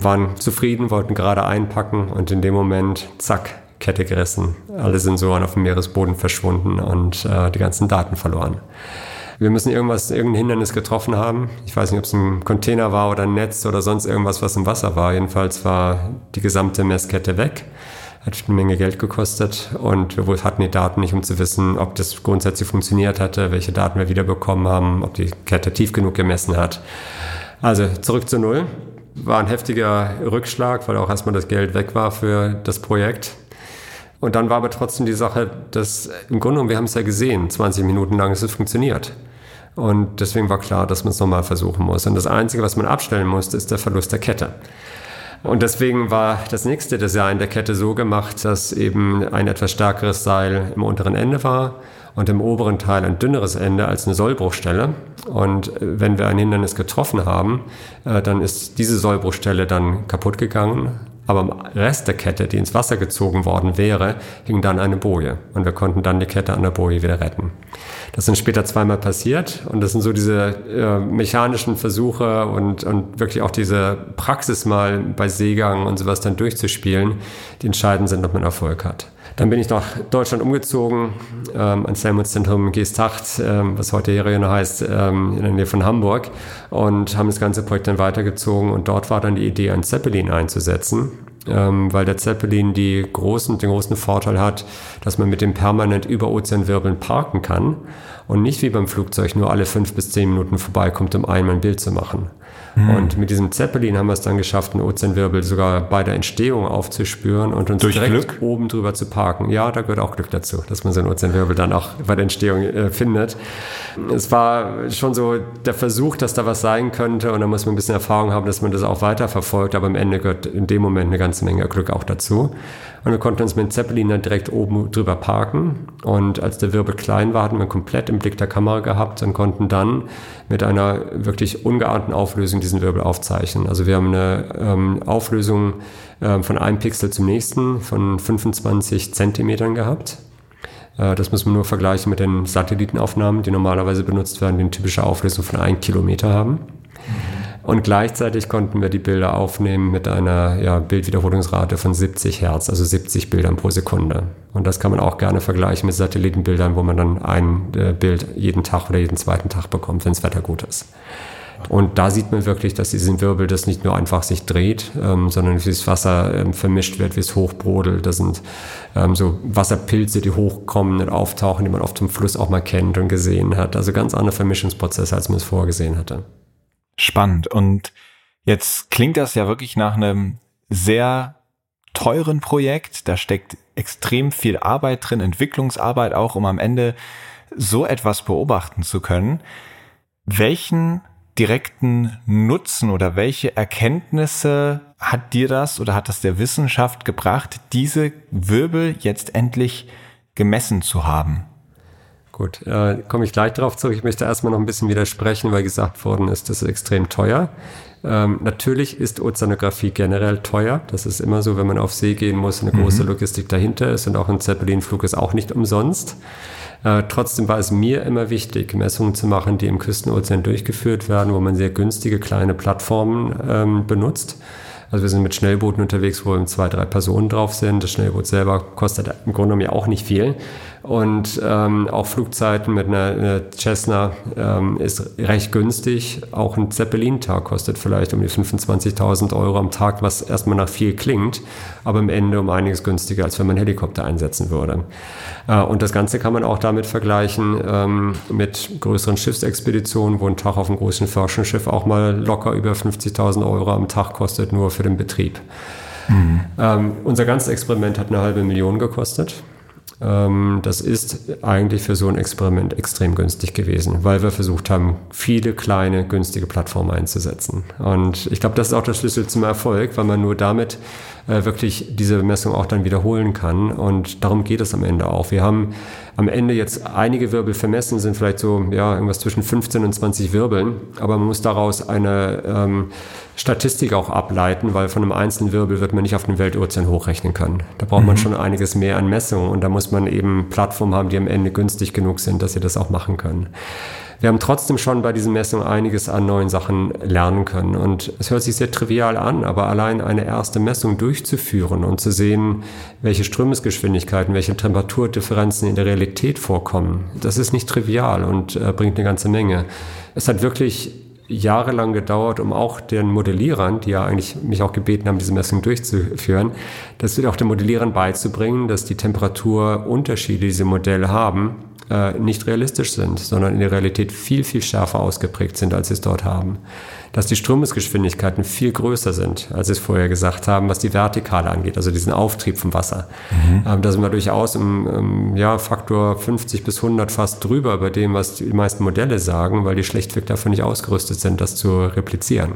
waren zufrieden, wollten gerade einpacken und in dem Moment, zack, Kette gerissen, alle Sensoren auf dem Meeresboden verschwunden und äh, die ganzen Daten verloren. Wir müssen irgendwas, irgendein Hindernis getroffen haben. Ich weiß nicht, ob es ein Container war oder ein Netz oder sonst irgendwas, was im Wasser war. Jedenfalls war die gesamte Messkette weg hat eine Menge Geld gekostet und wir hatten die Daten nicht, um zu wissen, ob das grundsätzlich funktioniert hatte, welche Daten wir wiederbekommen haben, ob die Kette tief genug gemessen hat. Also zurück zu Null. War ein heftiger Rückschlag, weil auch erstmal das Geld weg war für das Projekt. Und dann war aber trotzdem die Sache, dass im Grunde, wir haben es ja gesehen, 20 Minuten lang ist es funktioniert. Und deswegen war klar, dass man es nochmal versuchen muss. Und das Einzige, was man abstellen musste, ist der Verlust der Kette. Und deswegen war das nächste Design der Kette so gemacht, dass eben ein etwas stärkeres Seil im unteren Ende war und im oberen Teil ein dünneres Ende als eine Sollbruchstelle. Und wenn wir ein Hindernis getroffen haben, äh, dann ist diese Sollbruchstelle dann kaputt gegangen. Aber am Rest der Kette, die ins Wasser gezogen worden wäre, hing dann eine Boje. Und wir konnten dann die Kette an der Boje wieder retten. Das sind später zweimal passiert und das sind so diese äh, mechanischen Versuche und, und wirklich auch diese Praxis mal bei Seegang und sowas dann durchzuspielen, die entscheidend sind, ob man Erfolg hat. Dann bin ich nach Deutschland umgezogen, ähm, ans Helmholtz-Zentrum Geesthacht, ähm, was heute Herien heißt, ähm, in der Nähe von Hamburg und haben das ganze Projekt dann weitergezogen. Und dort war dann die Idee, ein Zeppelin einzusetzen ähm, weil der Zeppelin die großen, den großen Vorteil hat, dass man mit dem permanent über Ozeanwirbeln parken kann und nicht wie beim Flugzeug nur alle fünf bis zehn Minuten vorbeikommt, um einmal ein Bild zu machen. Mhm. Und mit diesem Zeppelin haben wir es dann geschafft, einen Ozeanwirbel sogar bei der Entstehung aufzuspüren und uns Durch direkt Glück? oben drüber zu parken. Ja, da gehört auch Glück dazu, dass man so einen Ozeanwirbel dann auch bei der Entstehung äh, findet. Es war schon so der Versuch, dass da was sein könnte und da muss man ein bisschen Erfahrung haben, dass man das auch weiterverfolgt, aber am Ende gehört in dem Moment eine ganze Menge Glück auch dazu. Und wir konnten uns mit dem Zeppelin dann direkt oben drüber parken. Und als der Wirbel klein war, hatten wir komplett im Blick der Kamera gehabt und konnten dann mit einer wirklich ungeahnten Auflösung diesen Wirbel aufzeichnen. Also wir haben eine ähm, Auflösung ähm, von einem Pixel zum nächsten von 25 Zentimetern gehabt. Äh, das muss man nur vergleichen mit den Satellitenaufnahmen, die normalerweise benutzt werden, die eine typische Auflösung von 1 Kilometer haben. Und gleichzeitig konnten wir die Bilder aufnehmen mit einer ja, Bildwiederholungsrate von 70 Hertz, also 70 Bildern pro Sekunde. Und das kann man auch gerne vergleichen mit Satellitenbildern, wo man dann ein äh, Bild jeden Tag oder jeden zweiten Tag bekommt, wenn das Wetter gut ist. Und da sieht man wirklich, dass diesen Wirbel das nicht nur einfach sich dreht, ähm, sondern wie das Wasser ähm, vermischt wird, wie es hochbrodelt. Das sind ähm, so Wasserpilze, die hochkommen und auftauchen, die man oft im Fluss auch mal kennt und gesehen hat. Also ganz andere Vermischungsprozesse, als man es vorgesehen hatte. Spannend. Und jetzt klingt das ja wirklich nach einem sehr teuren Projekt. Da steckt extrem viel Arbeit drin, Entwicklungsarbeit auch, um am Ende so etwas beobachten zu können. Welchen direkten Nutzen oder welche Erkenntnisse hat dir das oder hat das der Wissenschaft gebracht, diese Wirbel jetzt endlich gemessen zu haben? Gut, äh, komme ich gleich darauf zurück. Ich möchte erstmal noch ein bisschen widersprechen, weil gesagt worden ist, das ist extrem teuer. Ähm, natürlich ist Ozeanographie generell teuer. Das ist immer so, wenn man auf See gehen muss, eine große mhm. Logistik dahinter ist und auch ein Zeppelinflug ist auch nicht umsonst. Äh, trotzdem war es mir immer wichtig, Messungen zu machen, die im Küstenozean durchgeführt werden, wo man sehr günstige kleine Plattformen ähm, benutzt. Also wir sind mit Schnellbooten unterwegs, wo zwei, drei Personen drauf sind. Das Schnellboot selber kostet im Grunde genommen ja auch nicht viel. Und ähm, auch Flugzeiten mit einer, einer Cessna ähm, ist recht günstig. Auch ein Zeppelin-Tag kostet vielleicht um die 25.000 Euro am Tag, was erstmal nach viel klingt, aber am Ende um einiges günstiger, als wenn man Helikopter einsetzen würde. Äh, und das Ganze kann man auch damit vergleichen ähm, mit größeren Schiffsexpeditionen, wo ein Tag auf einem großen Forschungsschiff auch mal locker über 50.000 Euro am Tag kostet, nur für den Betrieb. Mhm. Ähm, unser ganzes Experiment hat eine halbe Million gekostet. Ähm, das ist eigentlich für so ein Experiment extrem günstig gewesen, weil wir versucht haben, viele kleine, günstige Plattformen einzusetzen. Und ich glaube, das ist auch der Schlüssel zum Erfolg, weil man nur damit äh, wirklich diese Messung auch dann wiederholen kann. Und darum geht es am Ende auch. Wir haben am Ende jetzt einige Wirbel vermessen, sind vielleicht so ja, irgendwas zwischen 15 und 20 Wirbeln, aber man muss daraus eine ähm, Statistik auch ableiten, weil von einem einzelnen Wirbel wird man nicht auf den Weltozean hochrechnen können. Da braucht mhm. man schon einiges mehr an Messungen und da muss man eben Plattformen haben, die am Ende günstig genug sind, dass sie das auch machen können. Wir haben trotzdem schon bei diesen Messungen einiges an neuen Sachen lernen können. Und es hört sich sehr trivial an, aber allein eine erste Messung durchzuführen und zu sehen, welche Strömungsgeschwindigkeiten, welche Temperaturdifferenzen in der Realität vorkommen, das ist nicht trivial und äh, bringt eine ganze Menge. Es hat wirklich jahrelang gedauert, um auch den Modellierern, die ja eigentlich mich auch gebeten haben, diese Messung durchzuführen, das wird auch den Modellierern beizubringen, dass die Temperaturunterschiede, die diese Modelle haben, äh, nicht realistisch sind, sondern in der Realität viel, viel schärfer ausgeprägt sind, als sie es dort haben. Dass die Strömungsgeschwindigkeiten viel größer sind, als sie es vorher gesagt haben, was die Vertikale angeht, also diesen Auftrieb vom Wasser. Mhm. Ähm, da sind wir durchaus im, im ja, Faktor 50 bis 100 fast drüber bei dem, was die meisten Modelle sagen, weil die schlechtweg dafür nicht ausgerüstet sind, das zu replizieren.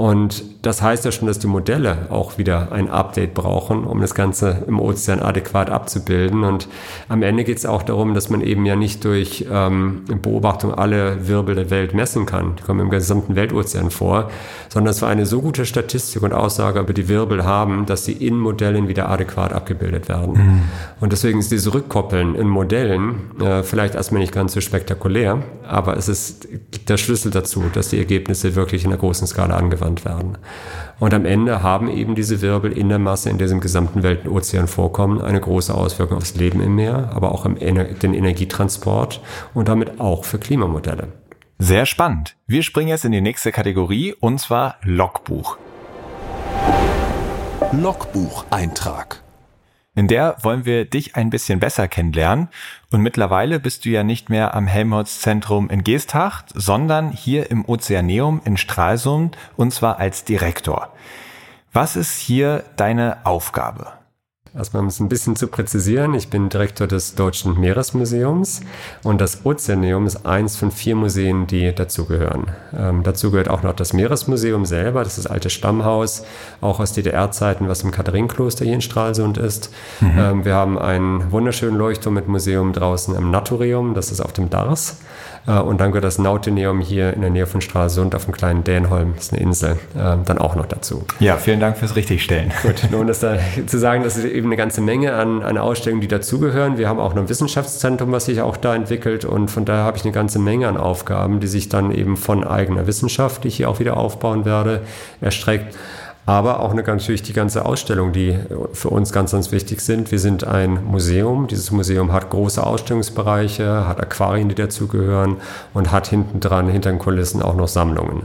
Und das heißt ja schon, dass die Modelle auch wieder ein Update brauchen, um das Ganze im Ozean adäquat abzubilden. Und am Ende geht es auch darum, dass man eben ja nicht durch ähm, Beobachtung alle Wirbel der Welt messen kann. Die kommen im gesamten Weltozean vor, sondern dass wir eine so gute Statistik und Aussage über die Wirbel haben, dass sie in Modellen wieder adäquat abgebildet werden. Mhm. Und deswegen ist dieses Rückkoppeln in Modellen äh, vielleicht erstmal nicht ganz so spektakulär, aber es ist der Schlüssel dazu, dass die Ergebnisse wirklich in der großen Skala angewandt angewandt werden. Und am Ende haben eben diese Wirbel in der Masse, in diesem gesamten Weltozean vorkommen, eine große Auswirkung aufs Leben im Meer, aber auch im Ener den Energietransport und damit auch für Klimamodelle. Sehr spannend. Wir springen jetzt in die nächste Kategorie und zwar Logbuch. Logbucheintrag. In der wollen wir dich ein bisschen besser kennenlernen. Und mittlerweile bist du ja nicht mehr am Helmholtz-Zentrum in Geesthacht, sondern hier im Ozeaneum in Stralsund und zwar als Direktor. Was ist hier deine Aufgabe? Erstmal um es ein bisschen zu präzisieren, ich bin Direktor des Deutschen Meeresmuseums und das Ozeaneum ist eins von vier Museen, die dazugehören. Ähm, dazu gehört auch noch das Meeresmuseum selber, das ist das alte Stammhaus, auch aus DDR-Zeiten, was im Katharinenkloster hier in Stralsund ist. Mhm. Ähm, wir haben einen wunderschönen Leuchtturm mit Museum draußen im Naturium, das ist auf dem Dars. Äh, und dann gehört das Nautineum hier in der Nähe von Stralsund auf dem kleinen Dänholm, das ist eine Insel, äh, dann auch noch dazu. Ja, vielen Dank fürs Richtigstellen. Gut, nur um das da zu sagen, das ist eben eine ganze Menge an, an Ausstellungen, die dazugehören. Wir haben auch noch ein Wissenschaftszentrum, was sich auch da entwickelt und von daher habe ich eine ganze Menge an Aufgaben, die sich dann eben von eigener Wissenschaft, die ich hier auch wieder aufbauen werde, erstreckt aber auch eine, natürlich die ganze Ausstellung, die für uns ganz, ganz wichtig sind. Wir sind ein Museum. Dieses Museum hat große Ausstellungsbereiche, hat Aquarien, die dazugehören und hat hinten dran, hinter den Kulissen auch noch Sammlungen.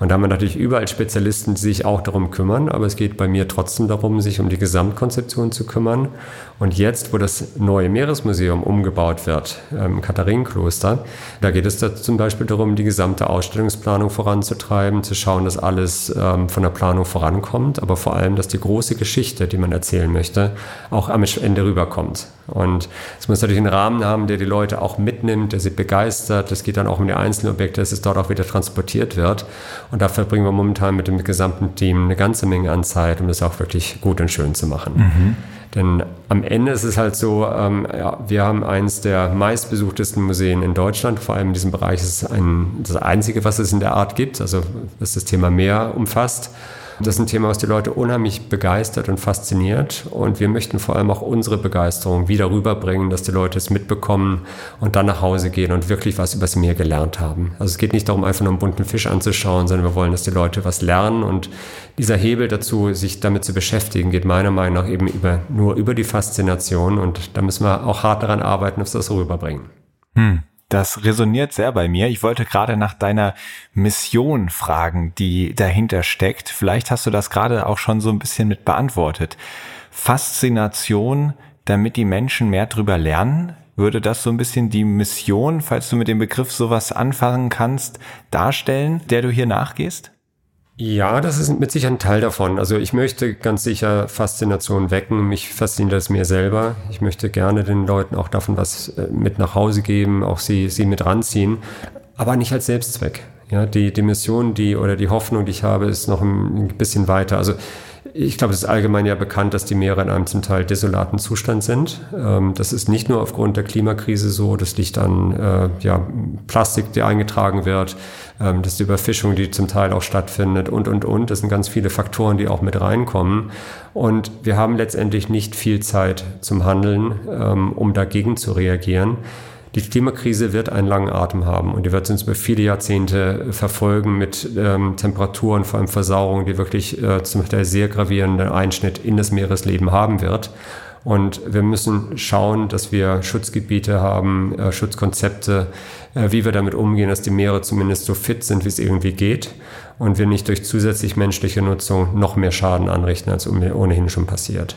Und da haben wir natürlich überall Spezialisten, die sich auch darum kümmern, aber es geht bei mir trotzdem darum, sich um die Gesamtkonzeption zu kümmern. Und jetzt, wo das neue Meeresmuseum umgebaut wird, im Katharinenkloster, da geht es da zum Beispiel darum, die gesamte Ausstellungsplanung voranzutreiben, zu schauen, dass alles ähm, von der Planung vorankommt, aber vor allem, dass die große Geschichte, die man erzählen möchte, auch am Ende rüberkommt. Und es muss natürlich einen Rahmen haben, der die Leute auch mitnimmt, der sie begeistert. Das geht dann auch um die einzelnen Objekte, dass es dort auch wieder transportiert wird. Und dafür bringen wir momentan mit dem gesamten Team eine ganze Menge an Zeit, um das auch wirklich gut und schön zu machen. Mhm. Denn am Ende ist es halt so, ähm, ja, wir haben eines der meistbesuchtesten Museen in Deutschland. Vor allem in diesem Bereich ist es ein, das einzige, was es in der Art gibt, also was das Thema Meer umfasst. Das ist ein Thema, was die Leute unheimlich begeistert und fasziniert. Und wir möchten vor allem auch unsere Begeisterung wieder rüberbringen, dass die Leute es mitbekommen und dann nach Hause gehen und wirklich was über das Meer gelernt haben. Also es geht nicht darum, einfach nur einen bunten Fisch anzuschauen, sondern wir wollen, dass die Leute was lernen. Und dieser Hebel dazu, sich damit zu beschäftigen, geht meiner Meinung nach eben über, nur über die Faszination. Und da müssen wir auch hart daran arbeiten, dass wir das rüberbringen. Hm. Das resoniert sehr bei mir. Ich wollte gerade nach deiner Mission fragen, die dahinter steckt. Vielleicht hast du das gerade auch schon so ein bisschen mit beantwortet. Faszination, damit die Menschen mehr drüber lernen. Würde das so ein bisschen die Mission, falls du mit dem Begriff sowas anfangen kannst, darstellen, der du hier nachgehst? Ja, das ist mit Sicherheit ein Teil davon. Also ich möchte ganz sicher Faszination wecken. Mich fasziniert das mir selber. Ich möchte gerne den Leuten auch davon was äh, mit nach Hause geben, auch sie, sie mit ranziehen, aber nicht als Selbstzweck. Ja, die, die Mission, die oder die Hoffnung, die ich habe, ist noch ein bisschen weiter. Also ich glaube, es ist allgemein ja bekannt, dass die Meere in einem zum Teil desolaten Zustand sind. Ähm, das ist nicht nur aufgrund der Klimakrise so, das liegt an äh, ja, Plastik, die eingetragen wird, ähm, das ist die Überfischung, die zum Teil auch stattfindet und, und, und. Das sind ganz viele Faktoren, die auch mit reinkommen. Und wir haben letztendlich nicht viel Zeit zum Handeln, ähm, um dagegen zu reagieren. Die Klimakrise wird einen langen Atem haben und die wird uns über viele Jahrzehnte verfolgen mit ähm, Temperaturen, vor allem Versauerung, die wirklich äh, zum Teil sehr gravierenden Einschnitt in das Meeresleben haben wird. Und wir müssen schauen, dass wir Schutzgebiete haben, äh, Schutzkonzepte, äh, wie wir damit umgehen, dass die Meere zumindest so fit sind, wie es irgendwie geht und wir nicht durch zusätzlich menschliche Nutzung noch mehr Schaden anrichten, als ohnehin schon passiert.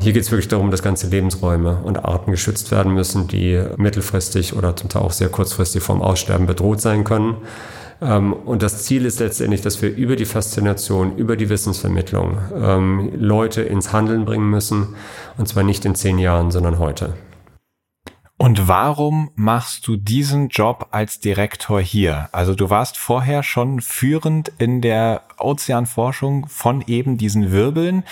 Hier geht es wirklich darum, dass ganze Lebensräume und Arten geschützt werden müssen, die mittelfristig oder zum Teil auch sehr kurzfristig vom Aussterben bedroht sein können. Ähm, und das Ziel ist letztendlich, dass wir über die Faszination, über die Wissensvermittlung ähm, Leute ins Handeln bringen müssen. Und zwar nicht in zehn Jahren, sondern heute. Und warum machst du diesen Job als Direktor hier? Also du warst vorher schon führend in der Ozeanforschung von eben diesen Wirbeln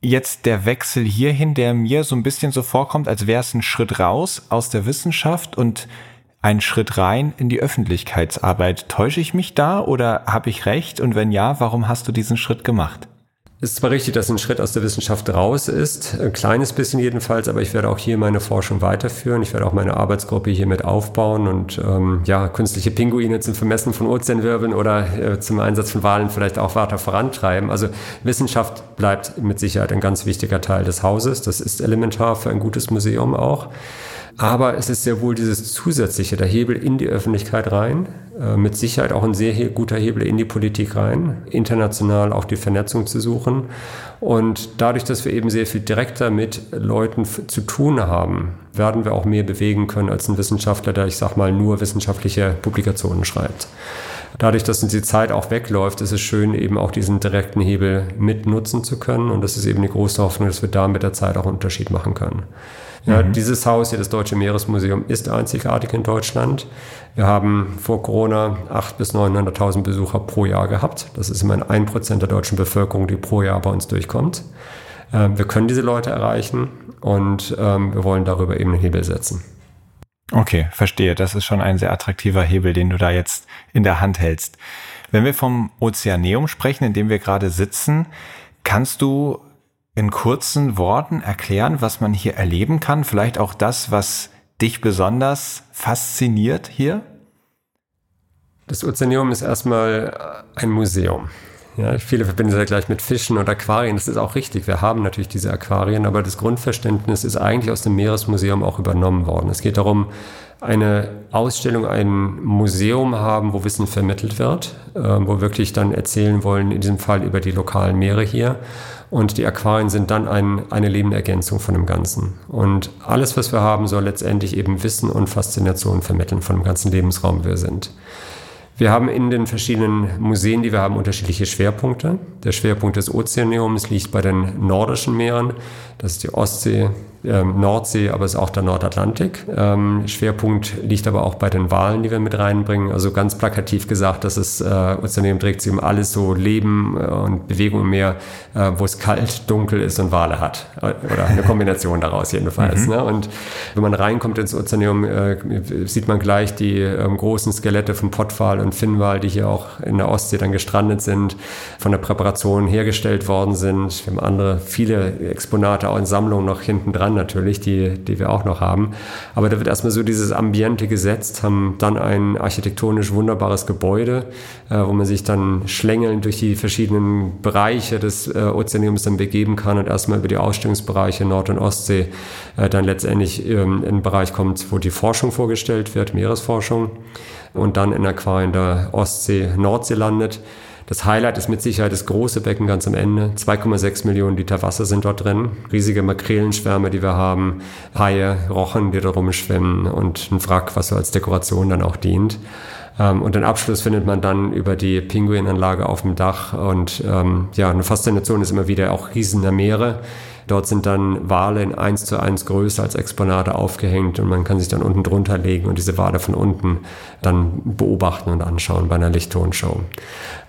jetzt der Wechsel hierhin, der mir so ein bisschen so vorkommt, als wäre es ein Schritt raus aus der Wissenschaft und ein Schritt rein in die Öffentlichkeitsarbeit. Täusche ich mich da oder habe ich recht? Und wenn ja, warum hast du diesen Schritt gemacht? Ist zwar richtig, dass ein Schritt aus der Wissenschaft raus ist, ein kleines bisschen jedenfalls, aber ich werde auch hier meine Forschung weiterführen. Ich werde auch meine Arbeitsgruppe hier mit aufbauen und ähm, ja, künstliche Pinguine zum Vermessen von Ozeanwirbeln oder äh, zum Einsatz von Wahlen vielleicht auch weiter vorantreiben. Also Wissenschaft bleibt mit Sicherheit ein ganz wichtiger Teil des Hauses. Das ist elementar für ein gutes Museum auch. Aber es ist sehr wohl dieses zusätzliche, der Hebel in die Öffentlichkeit rein, äh, mit Sicherheit auch ein sehr guter Hebel in die Politik rein, international auch die Vernetzung zu suchen. Und dadurch, dass wir eben sehr viel direkter mit Leuten zu tun haben, werden wir auch mehr bewegen können als ein Wissenschaftler, der, ich sag mal, nur wissenschaftliche Publikationen schreibt. Dadurch, dass uns die Zeit auch wegläuft, ist es schön, eben auch diesen direkten Hebel mitnutzen zu können. Und das ist eben die große Hoffnung, dass wir da mit der Zeit auch einen Unterschied machen können. Ja, mhm. Dieses Haus hier, das Deutsche Meeresmuseum, ist einzigartig in Deutschland. Wir haben vor Corona 800.000 bis 900.000 Besucher pro Jahr gehabt. Das ist immerhin ein Prozent der deutschen Bevölkerung, die pro Jahr bei uns durchkommt. Ähm, wir können diese Leute erreichen und ähm, wir wollen darüber eben einen Hebel setzen. Okay, verstehe. Das ist schon ein sehr attraktiver Hebel, den du da jetzt in der Hand hältst. Wenn wir vom Ozeaneum sprechen, in dem wir gerade sitzen, kannst du in kurzen Worten erklären, was man hier erleben kann? Vielleicht auch das, was dich besonders fasziniert hier? Das Ozeaneum ist erstmal ein Museum. Ja, viele verbinden es ja gleich mit Fischen und Aquarien. Das ist auch richtig. Wir haben natürlich diese Aquarien, aber das Grundverständnis ist eigentlich aus dem Meeresmuseum auch übernommen worden. Es geht darum, eine Ausstellung, ein Museum haben, wo Wissen vermittelt wird, äh, wo wirklich dann erzählen wollen, in diesem Fall über die lokalen Meere hier. Und die Aquarien sind dann ein, eine lebende Ergänzung von dem Ganzen. Und alles, was wir haben, soll letztendlich eben Wissen und Faszination vermitteln von dem ganzen Lebensraum, wir sind. Wir haben in den verschiedenen Museen, die wir haben, unterschiedliche Schwerpunkte. Der Schwerpunkt des Ozeaneums liegt bei den nordischen Meeren. Das ist die Ostsee, ähm, Nordsee, aber es ist auch der Nordatlantik. Ähm, Schwerpunkt liegt aber auch bei den Walen, die wir mit reinbringen. Also ganz plakativ gesagt, dass es äh, Ozeaneum trägt sich um alles so Leben äh, und Bewegung im Meer, äh, wo es kalt, dunkel ist und Wale hat. Äh, oder eine Kombination daraus jedenfalls. Mhm. Ne? Und wenn man reinkommt ins Ozeaneum, äh, sieht man gleich die ähm, großen Skelette von Pottwal und Finnwal, die hier auch in der Ostsee dann gestrandet sind, von der Präparation hergestellt worden sind. Wir haben andere, viele Exponate auch in Sammlungen noch hinten dran natürlich, die, die wir auch noch haben. Aber da wird erstmal so dieses Ambiente gesetzt, haben dann ein architektonisch wunderbares Gebäude, äh, wo man sich dann schlängelnd durch die verschiedenen Bereiche des äh, Ozeaniums dann begeben kann und erstmal über die Ausstellungsbereiche Nord- und Ostsee äh, dann letztendlich ähm, in einen Bereich kommt, wo die Forschung vorgestellt wird, Meeresforschung und dann in Aquarien der Ostsee, Nordsee landet. Das Highlight ist mit Sicherheit das große Becken ganz am Ende. 2,6 Millionen Liter Wasser sind dort drin. Riesige Makrelenschwärme, die wir haben. Haie, Rochen, die da rumschwimmen und ein Wrack, was so als Dekoration dann auch dient. Ähm, und den Abschluss findet man dann über die Pinguinanlage auf dem Dach. Und ähm, ja, eine Faszination ist immer wieder auch Riesen der Meere. Dort sind dann Wale in 1 zu 1 Größe als Exponate aufgehängt und man kann sich dann unten drunter legen und diese Wale von unten dann beobachten und anschauen bei einer Lichttonshow.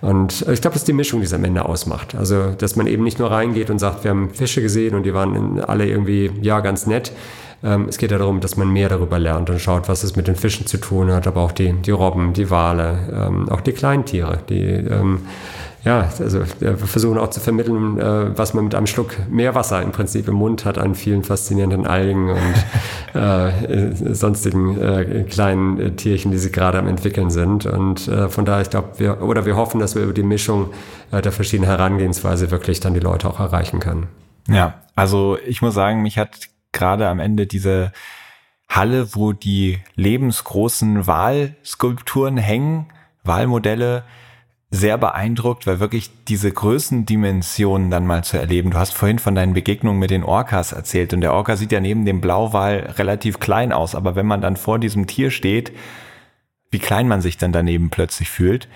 Und ich glaube, das ist die Mischung, die es am Ende ausmacht. Also, dass man eben nicht nur reingeht und sagt, wir haben Fische gesehen und die waren alle irgendwie, ja, ganz nett, ähm, es geht ja darum, dass man mehr darüber lernt und schaut, was es mit den Fischen zu tun hat, aber auch die, die Robben, die Wale, ähm, auch die Kleintiere, die ähm, ja, also wir versuchen auch zu vermitteln, äh, was man mit einem Schluck Meerwasser im Prinzip im Mund hat an vielen faszinierenden Algen und äh, sonstigen äh, kleinen äh, Tierchen, die sie gerade am entwickeln sind. Und äh, von daher, ich glaube, wir oder wir hoffen, dass wir über die Mischung äh, der verschiedenen Herangehensweise wirklich dann die Leute auch erreichen können. Ja, also ich muss sagen, mich hat gerade am Ende diese Halle, wo die lebensgroßen Wahlskulpturen hängen, Wahlmodelle, sehr beeindruckt, weil wirklich diese Größendimensionen dann mal zu erleben. Du hast vorhin von deinen Begegnungen mit den Orcas erzählt und der Orca sieht ja neben dem Blauwal relativ klein aus, aber wenn man dann vor diesem Tier steht, wie klein man sich dann daneben plötzlich fühlt.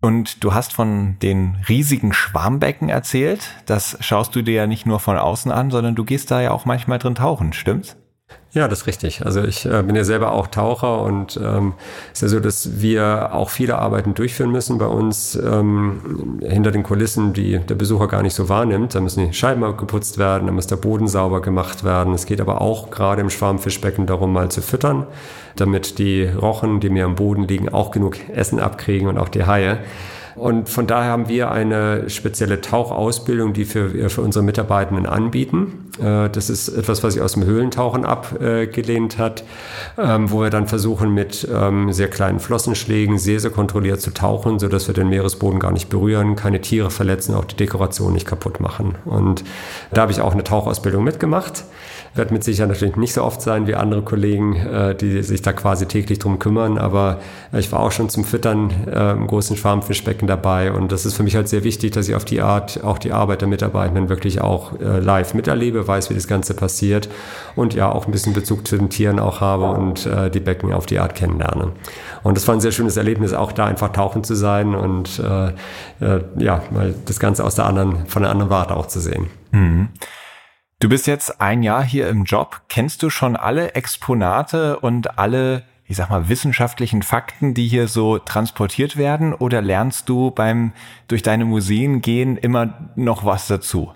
Und du hast von den riesigen Schwarmbecken erzählt. Das schaust du dir ja nicht nur von außen an, sondern du gehst da ja auch manchmal drin tauchen, stimmt's? Ja, das ist richtig. Also ich äh, bin ja selber auch Taucher und ähm, ist ja so, dass wir auch viele Arbeiten durchführen müssen bei uns ähm, hinter den Kulissen, die der Besucher gar nicht so wahrnimmt. Da müssen die Scheiben geputzt werden, da muss der Boden sauber gemacht werden. Es geht aber auch gerade im Schwarmfischbecken darum, mal zu füttern, damit die Rochen, die mir am Boden liegen, auch genug Essen abkriegen und auch die Haie. Und von daher haben wir eine spezielle Tauchausbildung, die wir für unsere Mitarbeitenden anbieten. Äh, das ist etwas, was sich aus dem Höhlentauchen abgelehnt hat, ähm, wo wir dann versuchen, mit ähm, sehr kleinen Flossenschlägen sehr, sehr kontrolliert zu tauchen, sodass wir den Meeresboden gar nicht berühren, keine Tiere verletzen, auch die Dekoration nicht kaputt machen. Und da habe ich auch eine Tauchausbildung mitgemacht. Wird mit Sicherheit natürlich nicht so oft sein wie andere Kollegen, äh, die sich da quasi täglich drum kümmern, aber ich war auch schon zum Füttern äh, im großen Schwarmfischbecken dabei und das ist für mich halt sehr wichtig, dass ich auf die Art auch die Arbeit der Mitarbeitenden wirklich auch äh, live miterlebe, weiß, wie das Ganze passiert und ja auch ein bisschen Bezug zu den Tieren auch habe und äh, die Becken auf die Art kennenlerne. Und das war ein sehr schönes Erlebnis, auch da einfach tauchen zu sein und äh, äh, ja, mal das Ganze aus der anderen, von der anderen Warte auch zu sehen. Mhm. Du bist jetzt ein Jahr hier im Job. Kennst du schon alle Exponate und alle, ich sag mal, wissenschaftlichen Fakten, die hier so transportiert werden? Oder lernst du beim durch deine Museen gehen immer noch was dazu?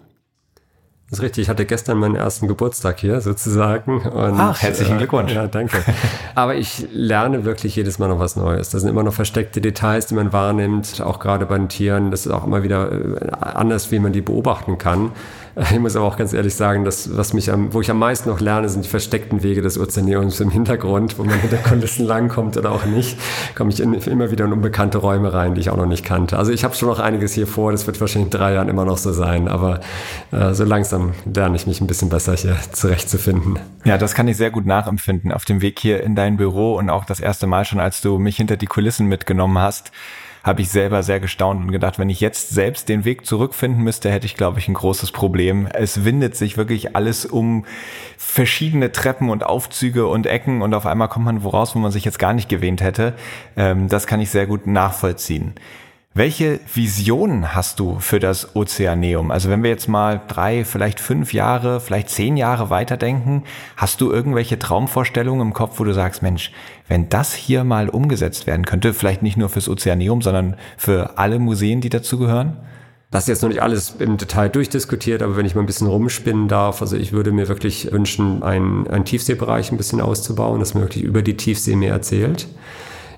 Das ist richtig. Ich hatte gestern meinen ersten Geburtstag hier sozusagen. Und, Ach, herzlichen äh, Glückwunsch. Äh, ja, danke. Aber ich lerne wirklich jedes Mal noch was Neues. Das sind immer noch versteckte Details, die man wahrnimmt, auch gerade bei den Tieren. Das ist auch immer wieder äh, anders, wie man die beobachten kann. Ich muss aber auch ganz ehrlich sagen, dass was mich am, wo ich am meisten noch lerne, sind die versteckten Wege des Ozeaneums im Hintergrund, wo man hinter Kulissen langkommt oder auch nicht, komme ich in, immer wieder in unbekannte Räume rein, die ich auch noch nicht kannte. Also ich habe schon noch einiges hier vor, das wird wahrscheinlich in drei Jahren immer noch so sein, aber äh, so langsam lerne ich mich ein bisschen besser hier zurechtzufinden. Ja, das kann ich sehr gut nachempfinden auf dem Weg hier in dein Büro und auch das erste Mal schon, als du mich hinter die Kulissen mitgenommen hast habe ich selber sehr gestaunt und gedacht, wenn ich jetzt selbst den Weg zurückfinden müsste, hätte ich, glaube ich, ein großes Problem. Es windet sich wirklich alles um verschiedene Treppen und Aufzüge und Ecken und auf einmal kommt man woraus, wo man sich jetzt gar nicht gewähnt hätte. Ähm, das kann ich sehr gut nachvollziehen. Welche Visionen hast du für das Ozeaneum? Also wenn wir jetzt mal drei, vielleicht fünf Jahre, vielleicht zehn Jahre weiterdenken, hast du irgendwelche Traumvorstellungen im Kopf, wo du sagst, Mensch, wenn das hier mal umgesetzt werden könnte, vielleicht nicht nur fürs Ozeaneum, sondern für alle Museen, die dazugehören? Das ist jetzt noch nicht alles im Detail durchdiskutiert, aber wenn ich mal ein bisschen rumspinnen darf, also ich würde mir wirklich wünschen, einen, einen Tiefseebereich ein bisschen auszubauen, dass man wirklich über die Tiefsee mehr erzählt.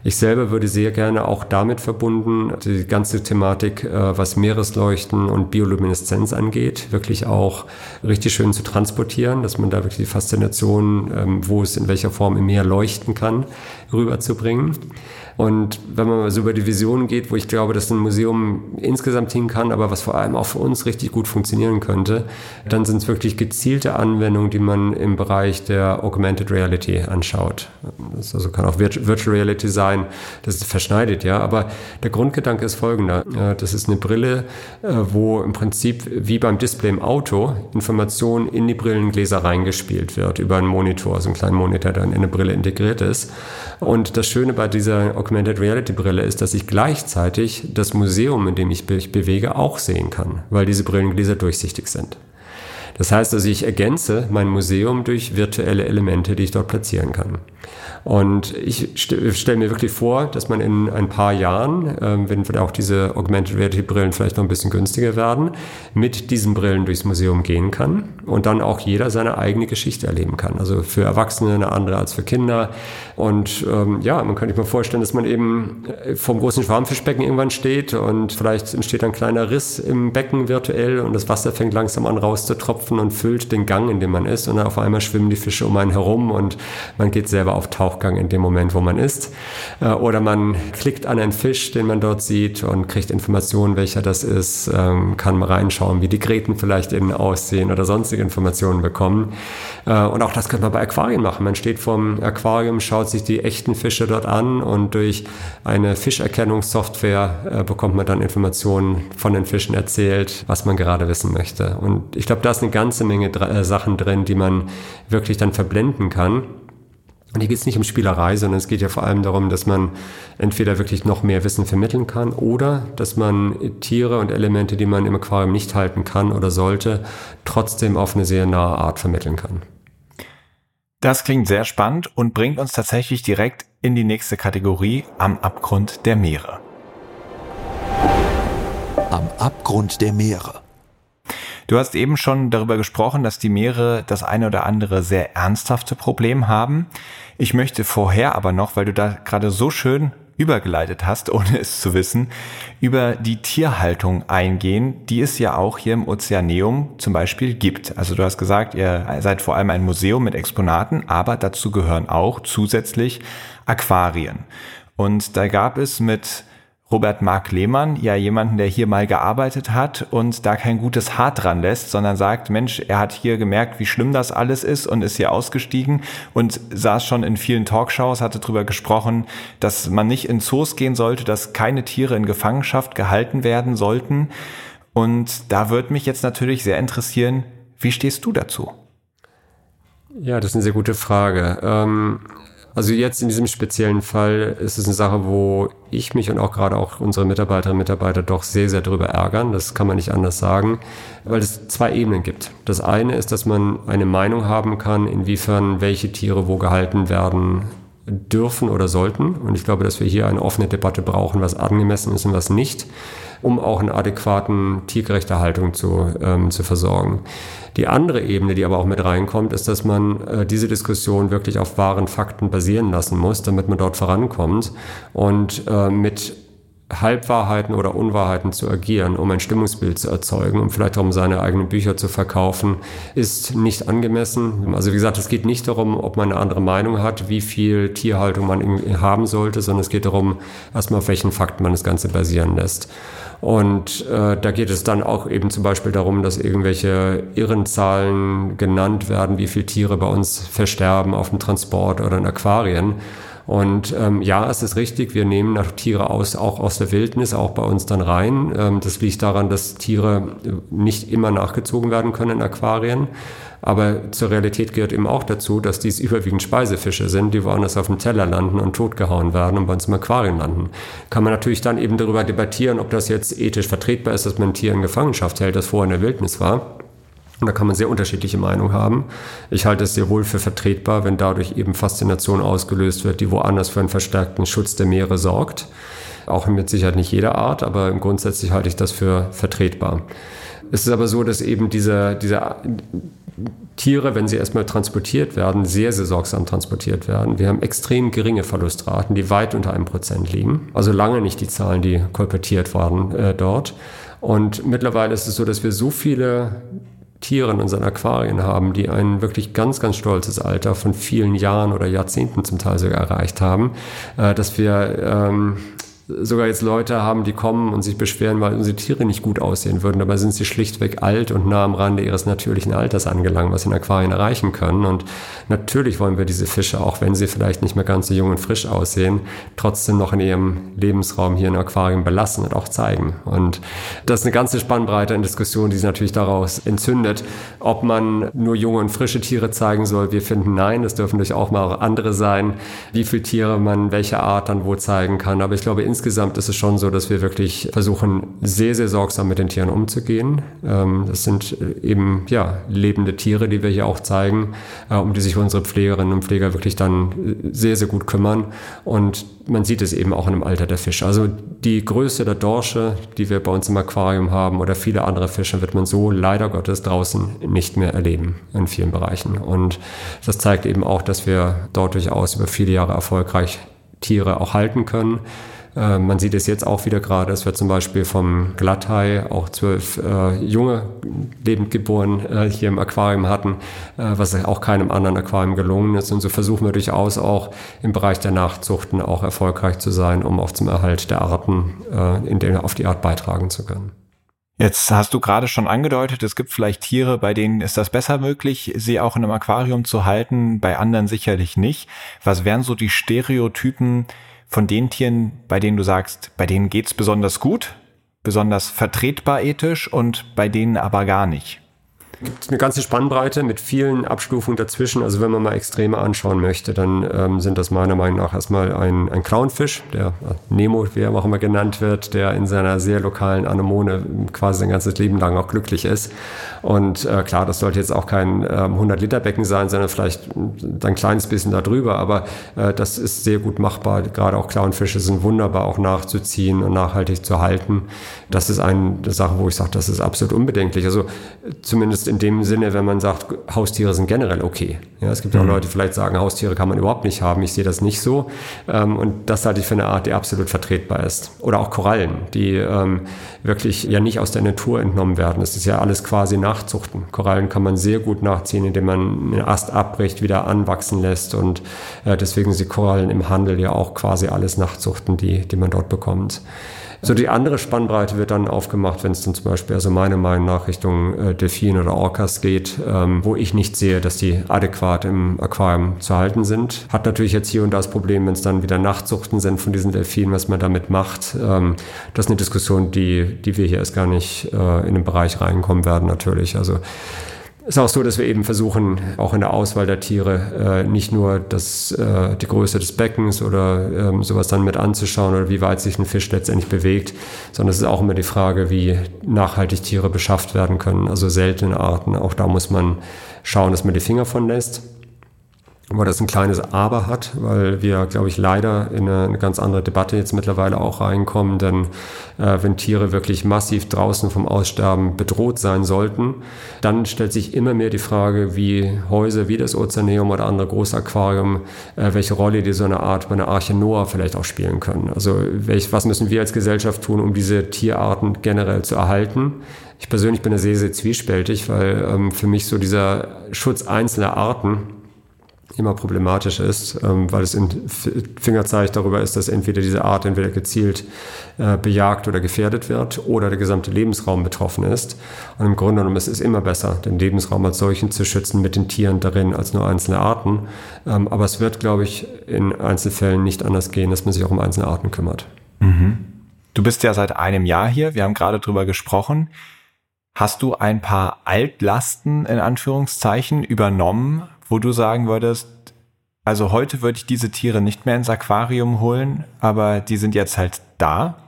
Ich selber würde sehr gerne auch damit verbunden, die ganze Thematik, äh, was Meeresleuchten und Biolumineszenz angeht, wirklich auch richtig schön zu transportieren, dass man da wirklich die Faszination, ähm, wo es in welcher Form im Meer leuchten kann, rüberzubringen. Und wenn man so über die Vision geht, wo ich glaube, dass ein Museum insgesamt hin kann, aber was vor allem auch für uns richtig gut funktionieren könnte, dann sind es wirklich gezielte Anwendungen, die man im Bereich der Augmented Reality anschaut. Das also kann auch Virtual Reality sein, das verschneidet ja, aber der Grundgedanke ist folgender. Das ist eine Brille, äh, wo im Prinzip wie beim Display im Auto Informationen in die Brillengläser reingespielt wird über einen Monitor, so einen kleinen Monitor, der in eine Brille integriert ist. Und das Schöne bei dieser Augmented Reality Brille ist, dass ich gleichzeitig das Museum, in dem ich mich bewege, auch sehen kann, weil diese Brillengläser durchsichtig sind. Das heißt also, ich ergänze mein Museum durch virtuelle Elemente, die ich dort platzieren kann. Und ich stelle mir wirklich vor, dass man in ein paar Jahren, ähm, wenn auch diese Augmented Reality Brillen vielleicht noch ein bisschen günstiger werden, mit diesen Brillen durchs Museum gehen kann und dann auch jeder seine eigene Geschichte erleben kann. Also für Erwachsene eine andere als für Kinder. Und ähm, ja, man könnte sich mal vorstellen, dass man eben äh, vom großen Schwarmfischbecken irgendwann steht und vielleicht entsteht ein kleiner Riss im Becken virtuell und das Wasser fängt langsam an rauszutropfen und füllt den Gang, in dem man ist. Und dann auf einmal schwimmen die Fische um einen herum und man geht selber auf Tauch Tauchgang in dem Moment, wo man ist. Äh, oder man klickt an einen Fisch, den man dort sieht und kriegt Informationen, welcher das ist, ähm, kann mal reinschauen, wie die Gräten vielleicht innen aussehen oder sonstige Informationen bekommen. Äh, und auch das könnte man bei Aquarien machen. Man steht vorm Aquarium, schaut sich die echten Fische dort an und durch eine Fischerkennungssoftware äh, bekommt man dann Informationen von den Fischen erzählt, was man gerade wissen möchte. Und ich glaube, da ist eine ganze Menge Sachen drin, die man wirklich dann verblenden kann. Und hier geht es nicht um Spielerei, sondern es geht ja vor allem darum, dass man entweder wirklich noch mehr Wissen vermitteln kann oder dass man Tiere und Elemente, die man im Aquarium nicht halten kann oder sollte, trotzdem auf eine sehr nahe Art vermitteln kann. Das klingt sehr spannend und bringt uns tatsächlich direkt in die nächste Kategorie am Abgrund der Meere. Am Abgrund der Meere. Du hast eben schon darüber gesprochen, dass die Meere das eine oder andere sehr ernsthafte Problem haben. Ich möchte vorher aber noch, weil du da gerade so schön übergeleitet hast, ohne es zu wissen, über die Tierhaltung eingehen, die es ja auch hier im Ozeaneum zum Beispiel gibt. Also du hast gesagt, ihr seid vor allem ein Museum mit Exponaten, aber dazu gehören auch zusätzlich Aquarien. Und da gab es mit Robert Mark Lehmann, ja jemanden, der hier mal gearbeitet hat und da kein gutes Haar dran lässt, sondern sagt, Mensch, er hat hier gemerkt, wie schlimm das alles ist und ist hier ausgestiegen und saß schon in vielen Talkshows, hatte darüber gesprochen, dass man nicht in Zoos gehen sollte, dass keine Tiere in Gefangenschaft gehalten werden sollten. Und da würde mich jetzt natürlich sehr interessieren, wie stehst du dazu? Ja, das ist eine sehr gute Frage. Ähm also jetzt in diesem speziellen Fall ist es eine Sache, wo ich mich und auch gerade auch unsere Mitarbeiterinnen und Mitarbeiter doch sehr, sehr darüber ärgern. Das kann man nicht anders sagen, weil es zwei Ebenen gibt. Das eine ist, dass man eine Meinung haben kann, inwiefern welche Tiere wo gehalten werden dürfen oder sollten. Und ich glaube, dass wir hier eine offene Debatte brauchen, was angemessen ist und was nicht um auch eine adäquaten tiergerechte Haltung zu, ähm, zu versorgen. Die andere Ebene, die aber auch mit reinkommt, ist, dass man äh, diese Diskussion wirklich auf wahren Fakten basieren lassen muss, damit man dort vorankommt und äh, mit Halbwahrheiten oder Unwahrheiten zu agieren, um ein Stimmungsbild zu erzeugen, um vielleicht auch um seine eigenen Bücher zu verkaufen, ist nicht angemessen. Also wie gesagt, es geht nicht darum, ob man eine andere Meinung hat, wie viel Tierhaltung man haben sollte, sondern es geht darum, erstmal auf welchen Fakten man das Ganze basieren lässt. Und äh, da geht es dann auch eben zum Beispiel darum, dass irgendwelche Irrenzahlen genannt werden, wie viele Tiere bei uns versterben auf dem Transport oder in Aquarien. Und ähm, ja, es ist richtig, wir nehmen Tiere aus, auch aus der Wildnis, auch bei uns dann rein. Ähm, das liegt daran, dass Tiere nicht immer nachgezogen werden können in Aquarien. Aber zur Realität gehört eben auch dazu, dass dies überwiegend Speisefische sind, die woanders auf dem Teller landen und totgehauen werden und bei uns im Aquarium landen. Kann man natürlich dann eben darüber debattieren, ob das jetzt ethisch vertretbar ist, dass man ein Tier in Gefangenschaft hält, das vorher in der Wildnis war. Und da kann man sehr unterschiedliche Meinungen haben. Ich halte es sehr wohl für vertretbar, wenn dadurch eben Faszination ausgelöst wird, die woanders für einen verstärkten Schutz der Meere sorgt. Auch mit Sicherheit nicht jeder Art, aber grundsätzlich halte ich das für vertretbar. Es ist aber so, dass eben diese, diese Tiere, wenn sie erstmal transportiert werden, sehr, sehr sorgsam transportiert werden. Wir haben extrem geringe Verlustraten, die weit unter einem Prozent liegen. Also lange nicht die Zahlen, die kolportiert waren äh, dort. Und mittlerweile ist es so, dass wir so viele Tiere in unseren Aquarien haben, die ein wirklich ganz, ganz stolzes Alter von vielen Jahren oder Jahrzehnten zum Teil sogar erreicht haben, äh, dass wir ähm, sogar jetzt Leute haben, die kommen und sich beschweren, weil unsere Tiere nicht gut aussehen würden. Dabei sind sie schlichtweg alt und nah am Rande ihres natürlichen Alters angelangt, was sie in Aquarien erreichen können. Und natürlich wollen wir diese Fische, auch wenn sie vielleicht nicht mehr ganz so jung und frisch aussehen, trotzdem noch in ihrem Lebensraum hier in Aquarien belassen und auch zeigen. Und das ist eine ganze Spannbreite in Diskussion, die sich natürlich daraus entzündet, ob man nur junge und frische Tiere zeigen soll. Wir finden nein, es dürfen durchaus auch mal andere sein, wie viele Tiere man welche Art dann wo zeigen kann. Aber ich glaube, insgesamt ist es schon so, dass wir wirklich versuchen, sehr, sehr sorgsam mit den Tieren umzugehen. Ähm, das sind äh, eben ja, lebende Tiere, die wir hier auch zeigen, äh, um die sich unsere Pflegerinnen und Pfleger wirklich dann äh, sehr, sehr gut kümmern. Und man sieht es eben auch in dem Alter der Fische. Also die Größe der Dorsche, die wir bei uns im Aquarium haben oder viele andere Fische, wird man so leider Gottes draußen nicht mehr erleben in vielen Bereichen. Und das zeigt eben auch, dass wir dort durchaus über viele Jahre erfolgreich Tiere auch halten können. Äh, man sieht es jetzt auch wieder gerade, dass wir zum Beispiel vom Glatthai auch zwölf äh, Junge lebend geboren äh, hier im Aquarium hatten, äh, was auch keinem anderen Aquarium gelungen ist. Und so versuchen wir durchaus auch im Bereich der Nachzuchten auch erfolgreich zu sein, um auch zum Erhalt der Arten äh, in denen auf die Art beitragen zu können. Jetzt hast du gerade schon angedeutet, es gibt vielleicht Tiere, bei denen ist das besser möglich, sie auch in einem Aquarium zu halten, bei anderen sicherlich nicht. Was wären so die Stereotypen, von den Tieren, bei denen du sagst, bei denen geht's besonders gut, besonders vertretbar ethisch und bei denen aber gar nicht? Gibt eine ganze Spannbreite mit vielen Abstufungen dazwischen. Also wenn man mal Extreme anschauen möchte, dann ähm, sind das meiner Meinung nach erstmal ein, ein Clownfisch, der Nemo, wie er auch immer genannt wird, der in seiner sehr lokalen Anemone quasi sein ganzes Leben lang auch glücklich ist. Und äh, klar, das sollte jetzt auch kein ähm, 100-Liter-Becken sein, sondern vielleicht ein kleines bisschen darüber. Aber äh, das ist sehr gut machbar. Gerade auch Clownfische sind wunderbar auch nachzuziehen und nachhaltig zu halten. Das ist eine Sache, wo ich sage, das ist absolut unbedenklich. Also zumindest in dem Sinne, wenn man sagt, Haustiere sind generell okay. Ja, es gibt mhm. auch Leute, die vielleicht sagen, Haustiere kann man überhaupt nicht haben. Ich sehe das nicht so. Ähm, und das halte ich für eine Art, die absolut vertretbar ist. Oder auch Korallen, die ähm, wirklich ja nicht aus der Natur entnommen werden. Das ist ja alles quasi Nachzuchten. Korallen kann man sehr gut nachziehen, indem man einen Ast abbricht, wieder anwachsen lässt. Und äh, deswegen sind Korallen im Handel ja auch quasi alles Nachzuchten, die, die man dort bekommt. So die andere Spannbreite wird dann aufgemacht, wenn es dann zum Beispiel, also meiner Meinung nach Richtung äh, Delfin oder Orcas geht, ähm, wo ich nicht sehe, dass die adäquat im Aquarium zu halten sind. Hat natürlich jetzt hier und da das Problem, wenn es dann wieder Nachtzuchten sind von diesen Delfinen, was man damit macht. Ähm, das ist eine Diskussion, die, die wir hier erst gar nicht äh, in den Bereich reinkommen werden natürlich. Also ist auch so, dass wir eben versuchen, auch in der Auswahl der Tiere äh, nicht nur das, äh, die Größe des Beckens oder ähm, sowas dann mit anzuschauen oder wie weit sich ein Fisch letztendlich bewegt, sondern es ist auch immer die Frage, wie nachhaltig Tiere beschafft werden können, also seltene Arten. Auch da muss man schauen, dass man die Finger von lässt wo das ein kleines Aber hat, weil wir, glaube ich, leider in eine, eine, ganz andere Debatte jetzt mittlerweile auch reinkommen. Denn äh, wenn Tiere wirklich massiv draußen vom Aussterben bedroht sein sollten, dann stellt sich immer mehr die Frage, wie Häuser wie das Ozeaneum oder andere Großaquarium, äh, welche Rolle die so eine Art bei einer Arche Noah vielleicht auch spielen können. Also welch, was müssen wir als Gesellschaft tun, um diese Tierarten generell zu erhalten? Ich persönlich bin da sehr, sehr zwiespältig, weil ähm, für mich so dieser Schutz einzelner Arten immer problematisch ist, ähm, weil es ein Fingerzeichen darüber ist, dass entweder diese Art entweder gezielt äh, bejagt oder gefährdet wird oder der gesamte Lebensraum betroffen ist. Und im Grunde genommen ist es immer besser, den Lebensraum als solchen zu schützen mit den Tieren darin als nur einzelne Arten. Ähm, aber es wird, glaube ich, in Einzelfällen nicht anders gehen, dass man sich auch um einzelne Arten kümmert. Mhm. Du bist ja seit einem Jahr hier, wir haben gerade drüber gesprochen. Hast du ein paar Altlasten in Anführungszeichen übernommen wo du sagen würdest, also heute würde ich diese Tiere nicht mehr ins Aquarium holen, aber die sind jetzt halt da?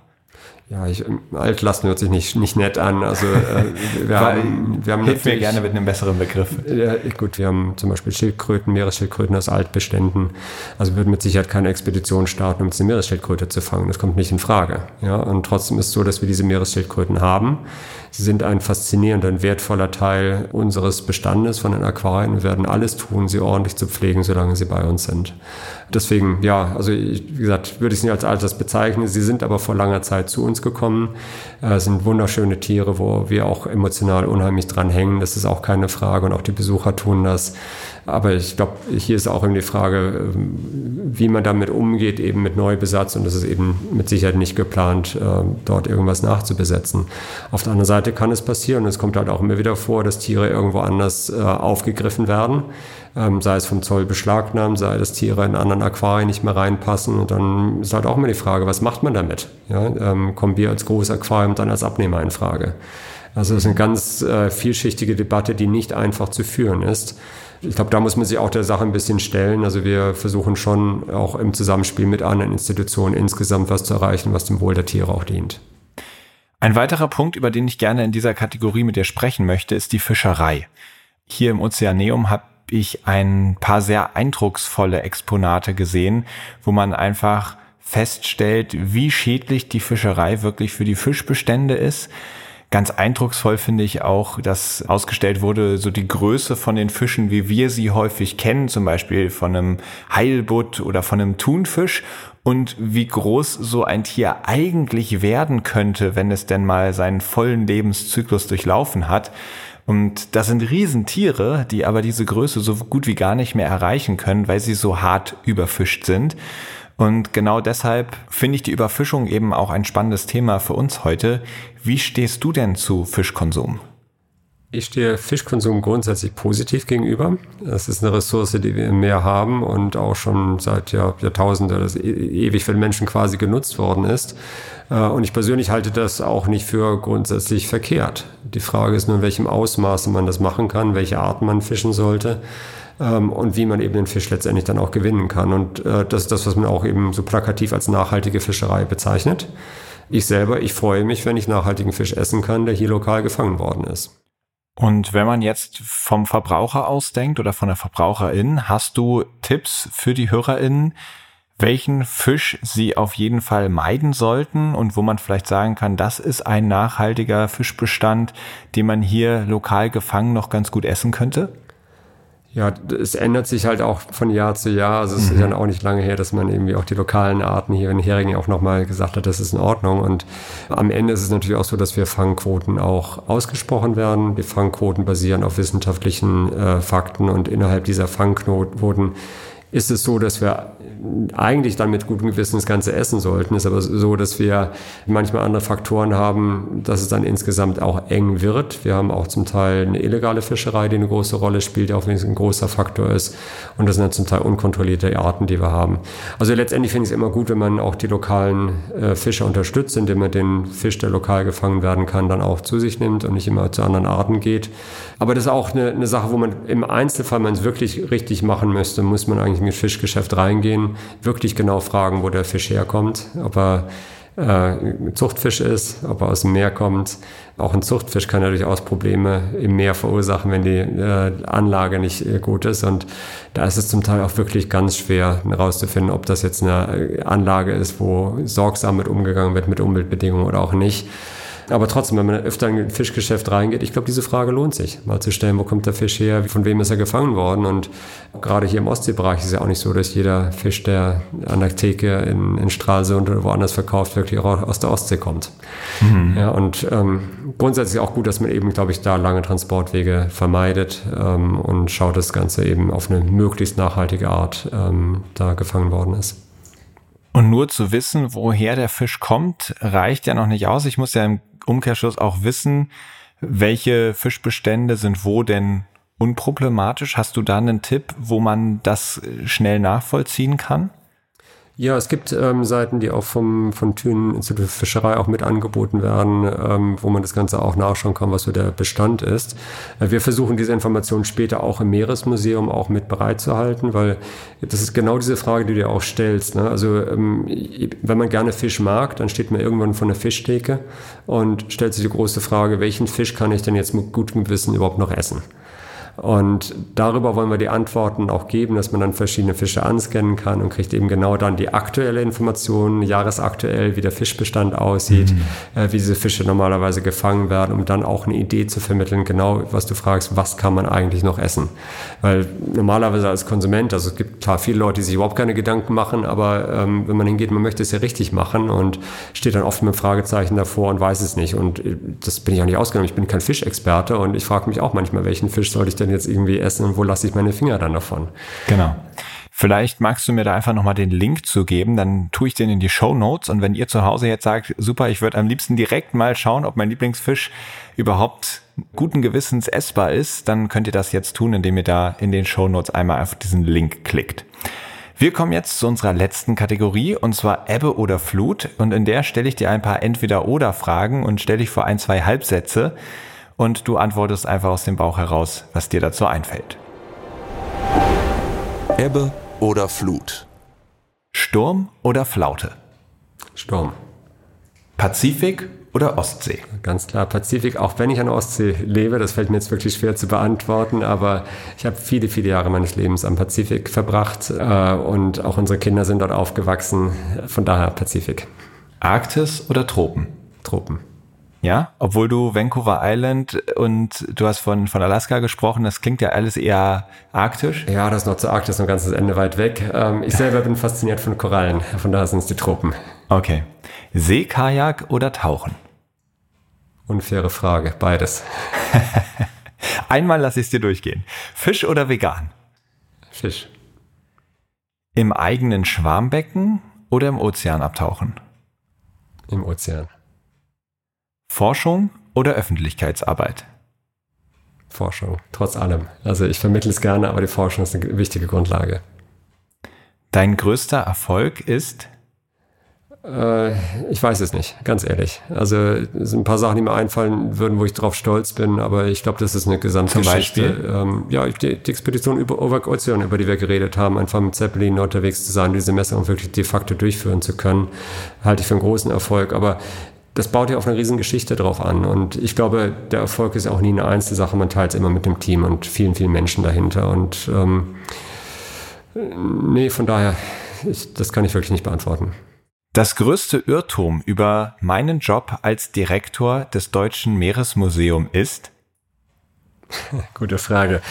Ja, ich, altlasten hört sich nicht, nicht nett an. Also äh, wir haben, wir haben Hilf mir gerne mit einem besseren Begriff. Ja, gut, wir haben zum Beispiel Schildkröten, Meeresschildkröten aus Altbeständen. Also wir würden mit Sicherheit keine Expedition starten, um jetzt eine Meeresschildkröte zu fangen. Das kommt nicht in Frage. Ja, und trotzdem ist es so, dass wir diese Meeresschildkröten haben. Sie sind ein faszinierender und wertvoller Teil unseres Bestandes von den Aquarien. Wir werden alles tun, sie ordentlich zu pflegen, solange sie bei uns sind. Deswegen, ja, also wie gesagt, würde ich sie nicht als Alters bezeichnen. Sie sind aber vor langer Zeit zu uns gekommen. Äh, sind wunderschöne Tiere, wo wir auch emotional unheimlich dran hängen. Das ist auch keine Frage und auch die Besucher tun das. Aber ich glaube, hier ist auch irgendwie die Frage, ähm, wie man damit umgeht, eben mit Neubesatz. Und das ist eben mit Sicherheit nicht geplant, äh, dort irgendwas nachzubesetzen. Auf der anderen Seite kann es passieren, und es kommt halt auch immer wieder vor, dass Tiere irgendwo anders äh, aufgegriffen werden. Ähm, sei es vom Zoll beschlagnahmt, sei dass Tiere in anderen Aquarien nicht mehr reinpassen. Und dann ist halt auch immer die Frage, was macht man damit? Ja, ähm, kommen wir als großes Aquarium dann als Abnehmer in Frage? Also es ist eine ganz äh, vielschichtige Debatte, die nicht einfach zu führen ist. Ich glaube, da muss man sich auch der Sache ein bisschen stellen. Also wir versuchen schon auch im Zusammenspiel mit anderen Institutionen insgesamt was zu erreichen, was dem Wohl der Tiere auch dient. Ein weiterer Punkt, über den ich gerne in dieser Kategorie mit dir sprechen möchte, ist die Fischerei. Hier im Ozeaneum habe ich ein paar sehr eindrucksvolle Exponate gesehen, wo man einfach feststellt, wie schädlich die Fischerei wirklich für die Fischbestände ist Ganz eindrucksvoll finde ich auch, dass ausgestellt wurde, so die Größe von den Fischen, wie wir sie häufig kennen, zum Beispiel von einem Heilbutt oder von einem Thunfisch und wie groß so ein Tier eigentlich werden könnte, wenn es denn mal seinen vollen Lebenszyklus durchlaufen hat. Und das sind Riesentiere, die aber diese Größe so gut wie gar nicht mehr erreichen können, weil sie so hart überfischt sind. Und genau deshalb finde ich die Überfischung eben auch ein spannendes Thema für uns heute. Wie stehst du denn zu Fischkonsum? Ich stehe Fischkonsum grundsätzlich positiv gegenüber. Das ist eine Ressource, die wir im Meer haben und auch schon seit Jahrtausenden, e-, ewig für den Menschen quasi genutzt worden ist. Äh, und ich persönlich halte das auch nicht für grundsätzlich verkehrt. Die Frage ist nur, in welchem Ausmaße man das machen kann, welche Art man fischen sollte ähm, und wie man eben den Fisch letztendlich dann auch gewinnen kann. Und äh, das ist das, was man auch eben so plakativ als nachhaltige Fischerei bezeichnet. Ich selber, ich freue mich, wenn ich nachhaltigen Fisch essen kann, der hier lokal gefangen worden ist. Und wenn man jetzt vom Verbraucher ausdenkt oder von der Verbraucherin, hast du Tipps für die HörerInnen, welchen Fisch sie auf jeden Fall meiden sollten und wo man vielleicht sagen kann, das ist ein nachhaltiger Fischbestand, den man hier lokal gefangen noch ganz gut essen könnte? Ja, es ändert sich halt auch von Jahr zu Jahr. Also es mhm. ist ja auch nicht lange her, dass man irgendwie auch die lokalen Arten hier in Heringen auch nochmal gesagt hat, das ist in Ordnung. Und am Ende ist es natürlich auch so, dass wir Fangquoten auch ausgesprochen werden. Die Fangquoten basieren auf wissenschaftlichen äh, Fakten und innerhalb dieser Fangquoten ist es so, dass wir eigentlich dann mit gutem Gewissen das Ganze essen sollten. Ist aber so, dass wir manchmal andere Faktoren haben, dass es dann insgesamt auch eng wird. Wir haben auch zum Teil eine illegale Fischerei, die eine große Rolle spielt, auch wenn es ein großer Faktor ist. Und das sind dann zum Teil unkontrollierte Arten, die wir haben. Also letztendlich finde ich es immer gut, wenn man auch die lokalen äh, Fischer unterstützt, indem man den Fisch, der lokal gefangen werden kann, dann auch zu sich nimmt und nicht immer zu anderen Arten geht. Aber das ist auch eine, eine Sache, wo man im Einzelfall, wenn man es wirklich richtig machen müsste, muss man eigentlich mit Fischgeschäft reingehen, wirklich genau fragen, wo der Fisch herkommt, ob er äh, Zuchtfisch ist, ob er aus dem Meer kommt. Auch ein Zuchtfisch kann ja durchaus Probleme im Meer verursachen, wenn die äh, Anlage nicht äh, gut ist. Und da ist es zum Teil auch wirklich ganz schwer herauszufinden, ob das jetzt eine Anlage ist, wo sorgsam mit umgegangen wird mit Umweltbedingungen oder auch nicht. Aber trotzdem, wenn man öfter in ein Fischgeschäft reingeht, ich glaube, diese Frage lohnt sich, mal zu stellen, wo kommt der Fisch her, von wem ist er gefangen worden. Und gerade hier im Ostseebereich ist es ja auch nicht so, dass jeder Fisch, der an der Theke in, in Stralsund oder woanders verkauft, wirklich auch aus der Ostsee kommt. Mhm. Ja, und ähm, grundsätzlich auch gut, dass man eben, glaube ich, da lange Transportwege vermeidet ähm, und schaut, dass das Ganze eben auf eine möglichst nachhaltige Art ähm, da gefangen worden ist. Und nur zu wissen, woher der Fisch kommt, reicht ja noch nicht aus. Ich muss ja im Umkehrschluss auch wissen, welche Fischbestände sind wo denn unproblematisch. Hast du da einen Tipp, wo man das schnell nachvollziehen kann? Ja, es gibt ähm, Seiten, die auch vom, von Thünen Institut für Fischerei auch mit angeboten werden, ähm, wo man das Ganze auch nachschauen kann, was so der Bestand ist. Äh, wir versuchen diese Informationen später auch im Meeresmuseum auch mit bereitzuhalten, weil das ist genau diese Frage, die du dir auch stellst. Ne? Also ähm, wenn man gerne Fisch mag, dann steht man irgendwann von der Fischtheke und stellt sich die große Frage, welchen Fisch kann ich denn jetzt mit gutem Gewissen überhaupt noch essen? Und darüber wollen wir die Antworten auch geben, dass man dann verschiedene Fische anscannen kann und kriegt eben genau dann die aktuelle Information, jahresaktuell, wie der Fischbestand aussieht, mhm. äh, wie diese Fische normalerweise gefangen werden, um dann auch eine Idee zu vermitteln, genau was du fragst, was kann man eigentlich noch essen? Weil normalerweise als Konsument, also es gibt klar viele Leute, die sich überhaupt keine Gedanken machen, aber ähm, wenn man hingeht, man möchte es ja richtig machen und steht dann oft mit einem Fragezeichen davor und weiß es nicht. Und äh, das bin ich auch nicht ausgenommen. Ich bin kein Fischexperte und ich frage mich auch manchmal, welchen Fisch sollte ich denn denn jetzt irgendwie essen und wo lasse ich meine Finger dann davon? Genau. Vielleicht magst du mir da einfach nochmal den Link zu geben, dann tue ich den in die Show Notes und wenn ihr zu Hause jetzt sagt, super, ich würde am liebsten direkt mal schauen, ob mein Lieblingsfisch überhaupt guten Gewissens essbar ist, dann könnt ihr das jetzt tun, indem ihr da in den Show Notes einmal auf diesen Link klickt. Wir kommen jetzt zu unserer letzten Kategorie und zwar Ebbe oder Flut und in der stelle ich dir ein paar Entweder-Oder-Fragen und stelle dich vor ein, zwei Halbsätze und du antwortest einfach aus dem Bauch heraus, was dir dazu einfällt. Ebbe oder Flut? Sturm oder Flaute? Sturm. Pazifik oder Ostsee? Ganz klar Pazifik, auch wenn ich an der Ostsee lebe, das fällt mir jetzt wirklich schwer zu beantworten, aber ich habe viele, viele Jahre meines Lebens am Pazifik verbracht äh, und auch unsere Kinder sind dort aufgewachsen, von daher Pazifik. Arktis oder Tropen? Tropen. Ja, obwohl du Vancouver Island und du hast von, von Alaska gesprochen, das klingt ja alles eher arktisch. Ja, das ist noch zu arktisch, ein ganzes Ende weit weg. Ähm, ich selber bin fasziniert von Korallen, von daher sind es die Tropen. Okay. Seekajak oder Tauchen? Unfaire Frage, beides. Einmal lasse ich es dir durchgehen. Fisch oder vegan? Fisch. Im eigenen Schwarmbecken oder im Ozean abtauchen? Im Ozean. Forschung oder Öffentlichkeitsarbeit? Forschung, trotz allem. Also ich vermittle es gerne, aber die Forschung ist eine wichtige Grundlage. Dein größter Erfolg ist? Äh, ich weiß es nicht, ganz ehrlich. Also es sind ein paar Sachen, die mir einfallen würden, wo ich drauf stolz bin, aber ich glaube, das ist eine Gesamtgeschichte. Ähm, ja, die, die, Expedition über Ozean, über die wir geredet haben, einfach mit Zeppelin unterwegs zu sein, diese Messung wirklich de facto durchführen zu können, halte ich für einen großen Erfolg. Aber das baut ja auf eine riesen Geschichte drauf an. Und ich glaube, der Erfolg ist auch nie eine einzelne Sache, man teilt es immer mit dem Team und vielen, vielen Menschen dahinter. Und ähm, nee, von daher ich, das kann ich wirklich nicht beantworten. Das größte Irrtum über meinen Job als Direktor des Deutschen Meeresmuseum ist? Gute Frage.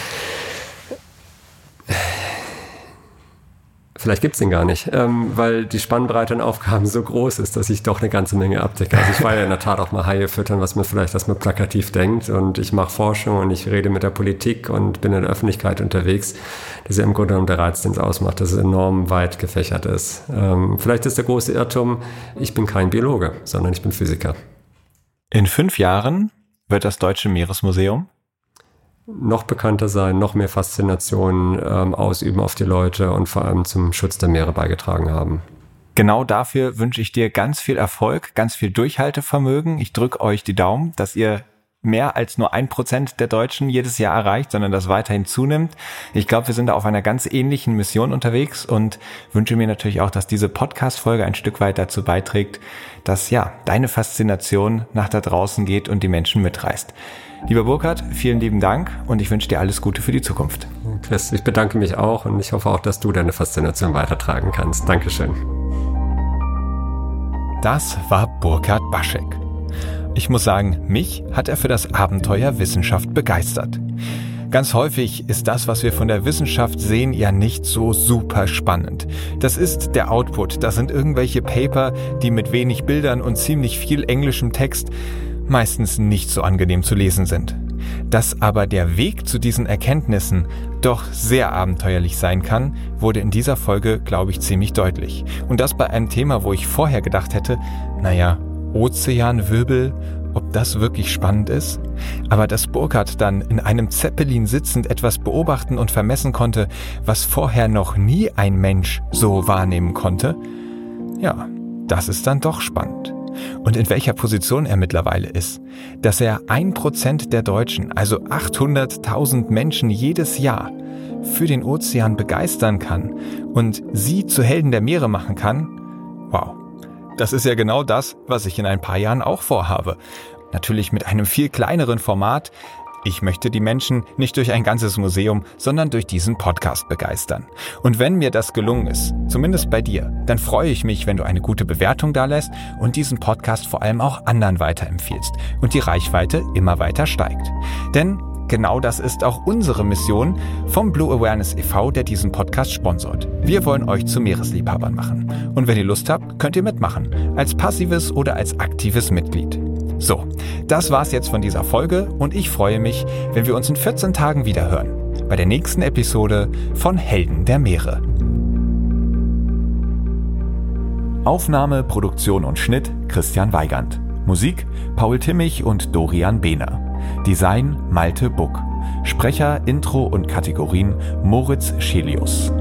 Vielleicht gibt's den gar nicht, ähm, weil die Spannbreite an Aufgaben so groß ist, dass ich doch eine ganze Menge abdecke. Also ich war ja in der Tat auch mal Haie füttern, was man vielleicht erstmal plakativ denkt. Und ich mache Forschung und ich rede mit der Politik und bin in der Öffentlichkeit unterwegs. Das ist ja im Grunde genommen der Reiz, den es ausmacht, dass es enorm weit gefächert ist. Ähm, vielleicht ist der große Irrtum, ich bin kein Biologe, sondern ich bin Physiker. In fünf Jahren wird das Deutsche Meeresmuseum noch bekannter sein, noch mehr Faszination ähm, ausüben auf die Leute und vor allem zum Schutz der Meere beigetragen haben. Genau dafür wünsche ich dir ganz viel Erfolg, ganz viel Durchhaltevermögen. Ich drücke euch die Daumen, dass ihr mehr als nur ein Prozent der Deutschen jedes Jahr erreicht, sondern das weiterhin zunimmt. Ich glaube, wir sind da auf einer ganz ähnlichen Mission unterwegs und wünsche mir natürlich auch, dass diese Podcast-Folge ein Stück weit dazu beiträgt, dass ja, deine Faszination nach da draußen geht und die Menschen mitreißt. Lieber Burkhard, vielen lieben Dank und ich wünsche dir alles Gute für die Zukunft. Chris, ich bedanke mich auch und ich hoffe auch, dass du deine Faszination weitertragen kannst. Dankeschön. Das war Burkhard Baschek. Ich muss sagen, mich hat er für das Abenteuer Wissenschaft begeistert. Ganz häufig ist das, was wir von der Wissenschaft sehen, ja nicht so super spannend. Das ist der Output. Das sind irgendwelche Paper, die mit wenig Bildern und ziemlich viel englischem Text meistens nicht so angenehm zu lesen sind. Dass aber der Weg zu diesen Erkenntnissen doch sehr abenteuerlich sein kann, wurde in dieser Folge, glaube ich, ziemlich deutlich. Und das bei einem Thema, wo ich vorher gedacht hätte, naja, Ozeanwirbel, ob das wirklich spannend ist? Aber dass Burkhardt dann in einem Zeppelin sitzend etwas beobachten und vermessen konnte, was vorher noch nie ein Mensch so wahrnehmen konnte, ja, das ist dann doch spannend und in welcher Position er mittlerweile ist, dass er ein Prozent der Deutschen, also 800.000 Menschen jedes Jahr, für den Ozean begeistern kann und sie zu Helden der Meere machen kann, wow. Das ist ja genau das, was ich in ein paar Jahren auch vorhabe. Natürlich mit einem viel kleineren Format, ich möchte die Menschen nicht durch ein ganzes Museum, sondern durch diesen Podcast begeistern. Und wenn mir das gelungen ist, zumindest bei dir, dann freue ich mich, wenn du eine gute Bewertung da lässt und diesen Podcast vor allem auch anderen weiterempfiehlst und die Reichweite immer weiter steigt. Denn Genau das ist auch unsere Mission vom Blue Awareness e.V., der diesen Podcast sponsort. Wir wollen euch zu Meeresliebhabern machen. Und wenn ihr Lust habt, könnt ihr mitmachen. Als passives oder als aktives Mitglied. So, das war's jetzt von dieser Folge und ich freue mich, wenn wir uns in 14 Tagen wieder hören. Bei der nächsten Episode von Helden der Meere. Aufnahme, Produktion und Schnitt Christian Weigand. Musik Paul Timmich und Dorian Behner. Design Malte Buck. Sprecher, Intro und Kategorien Moritz Schelius.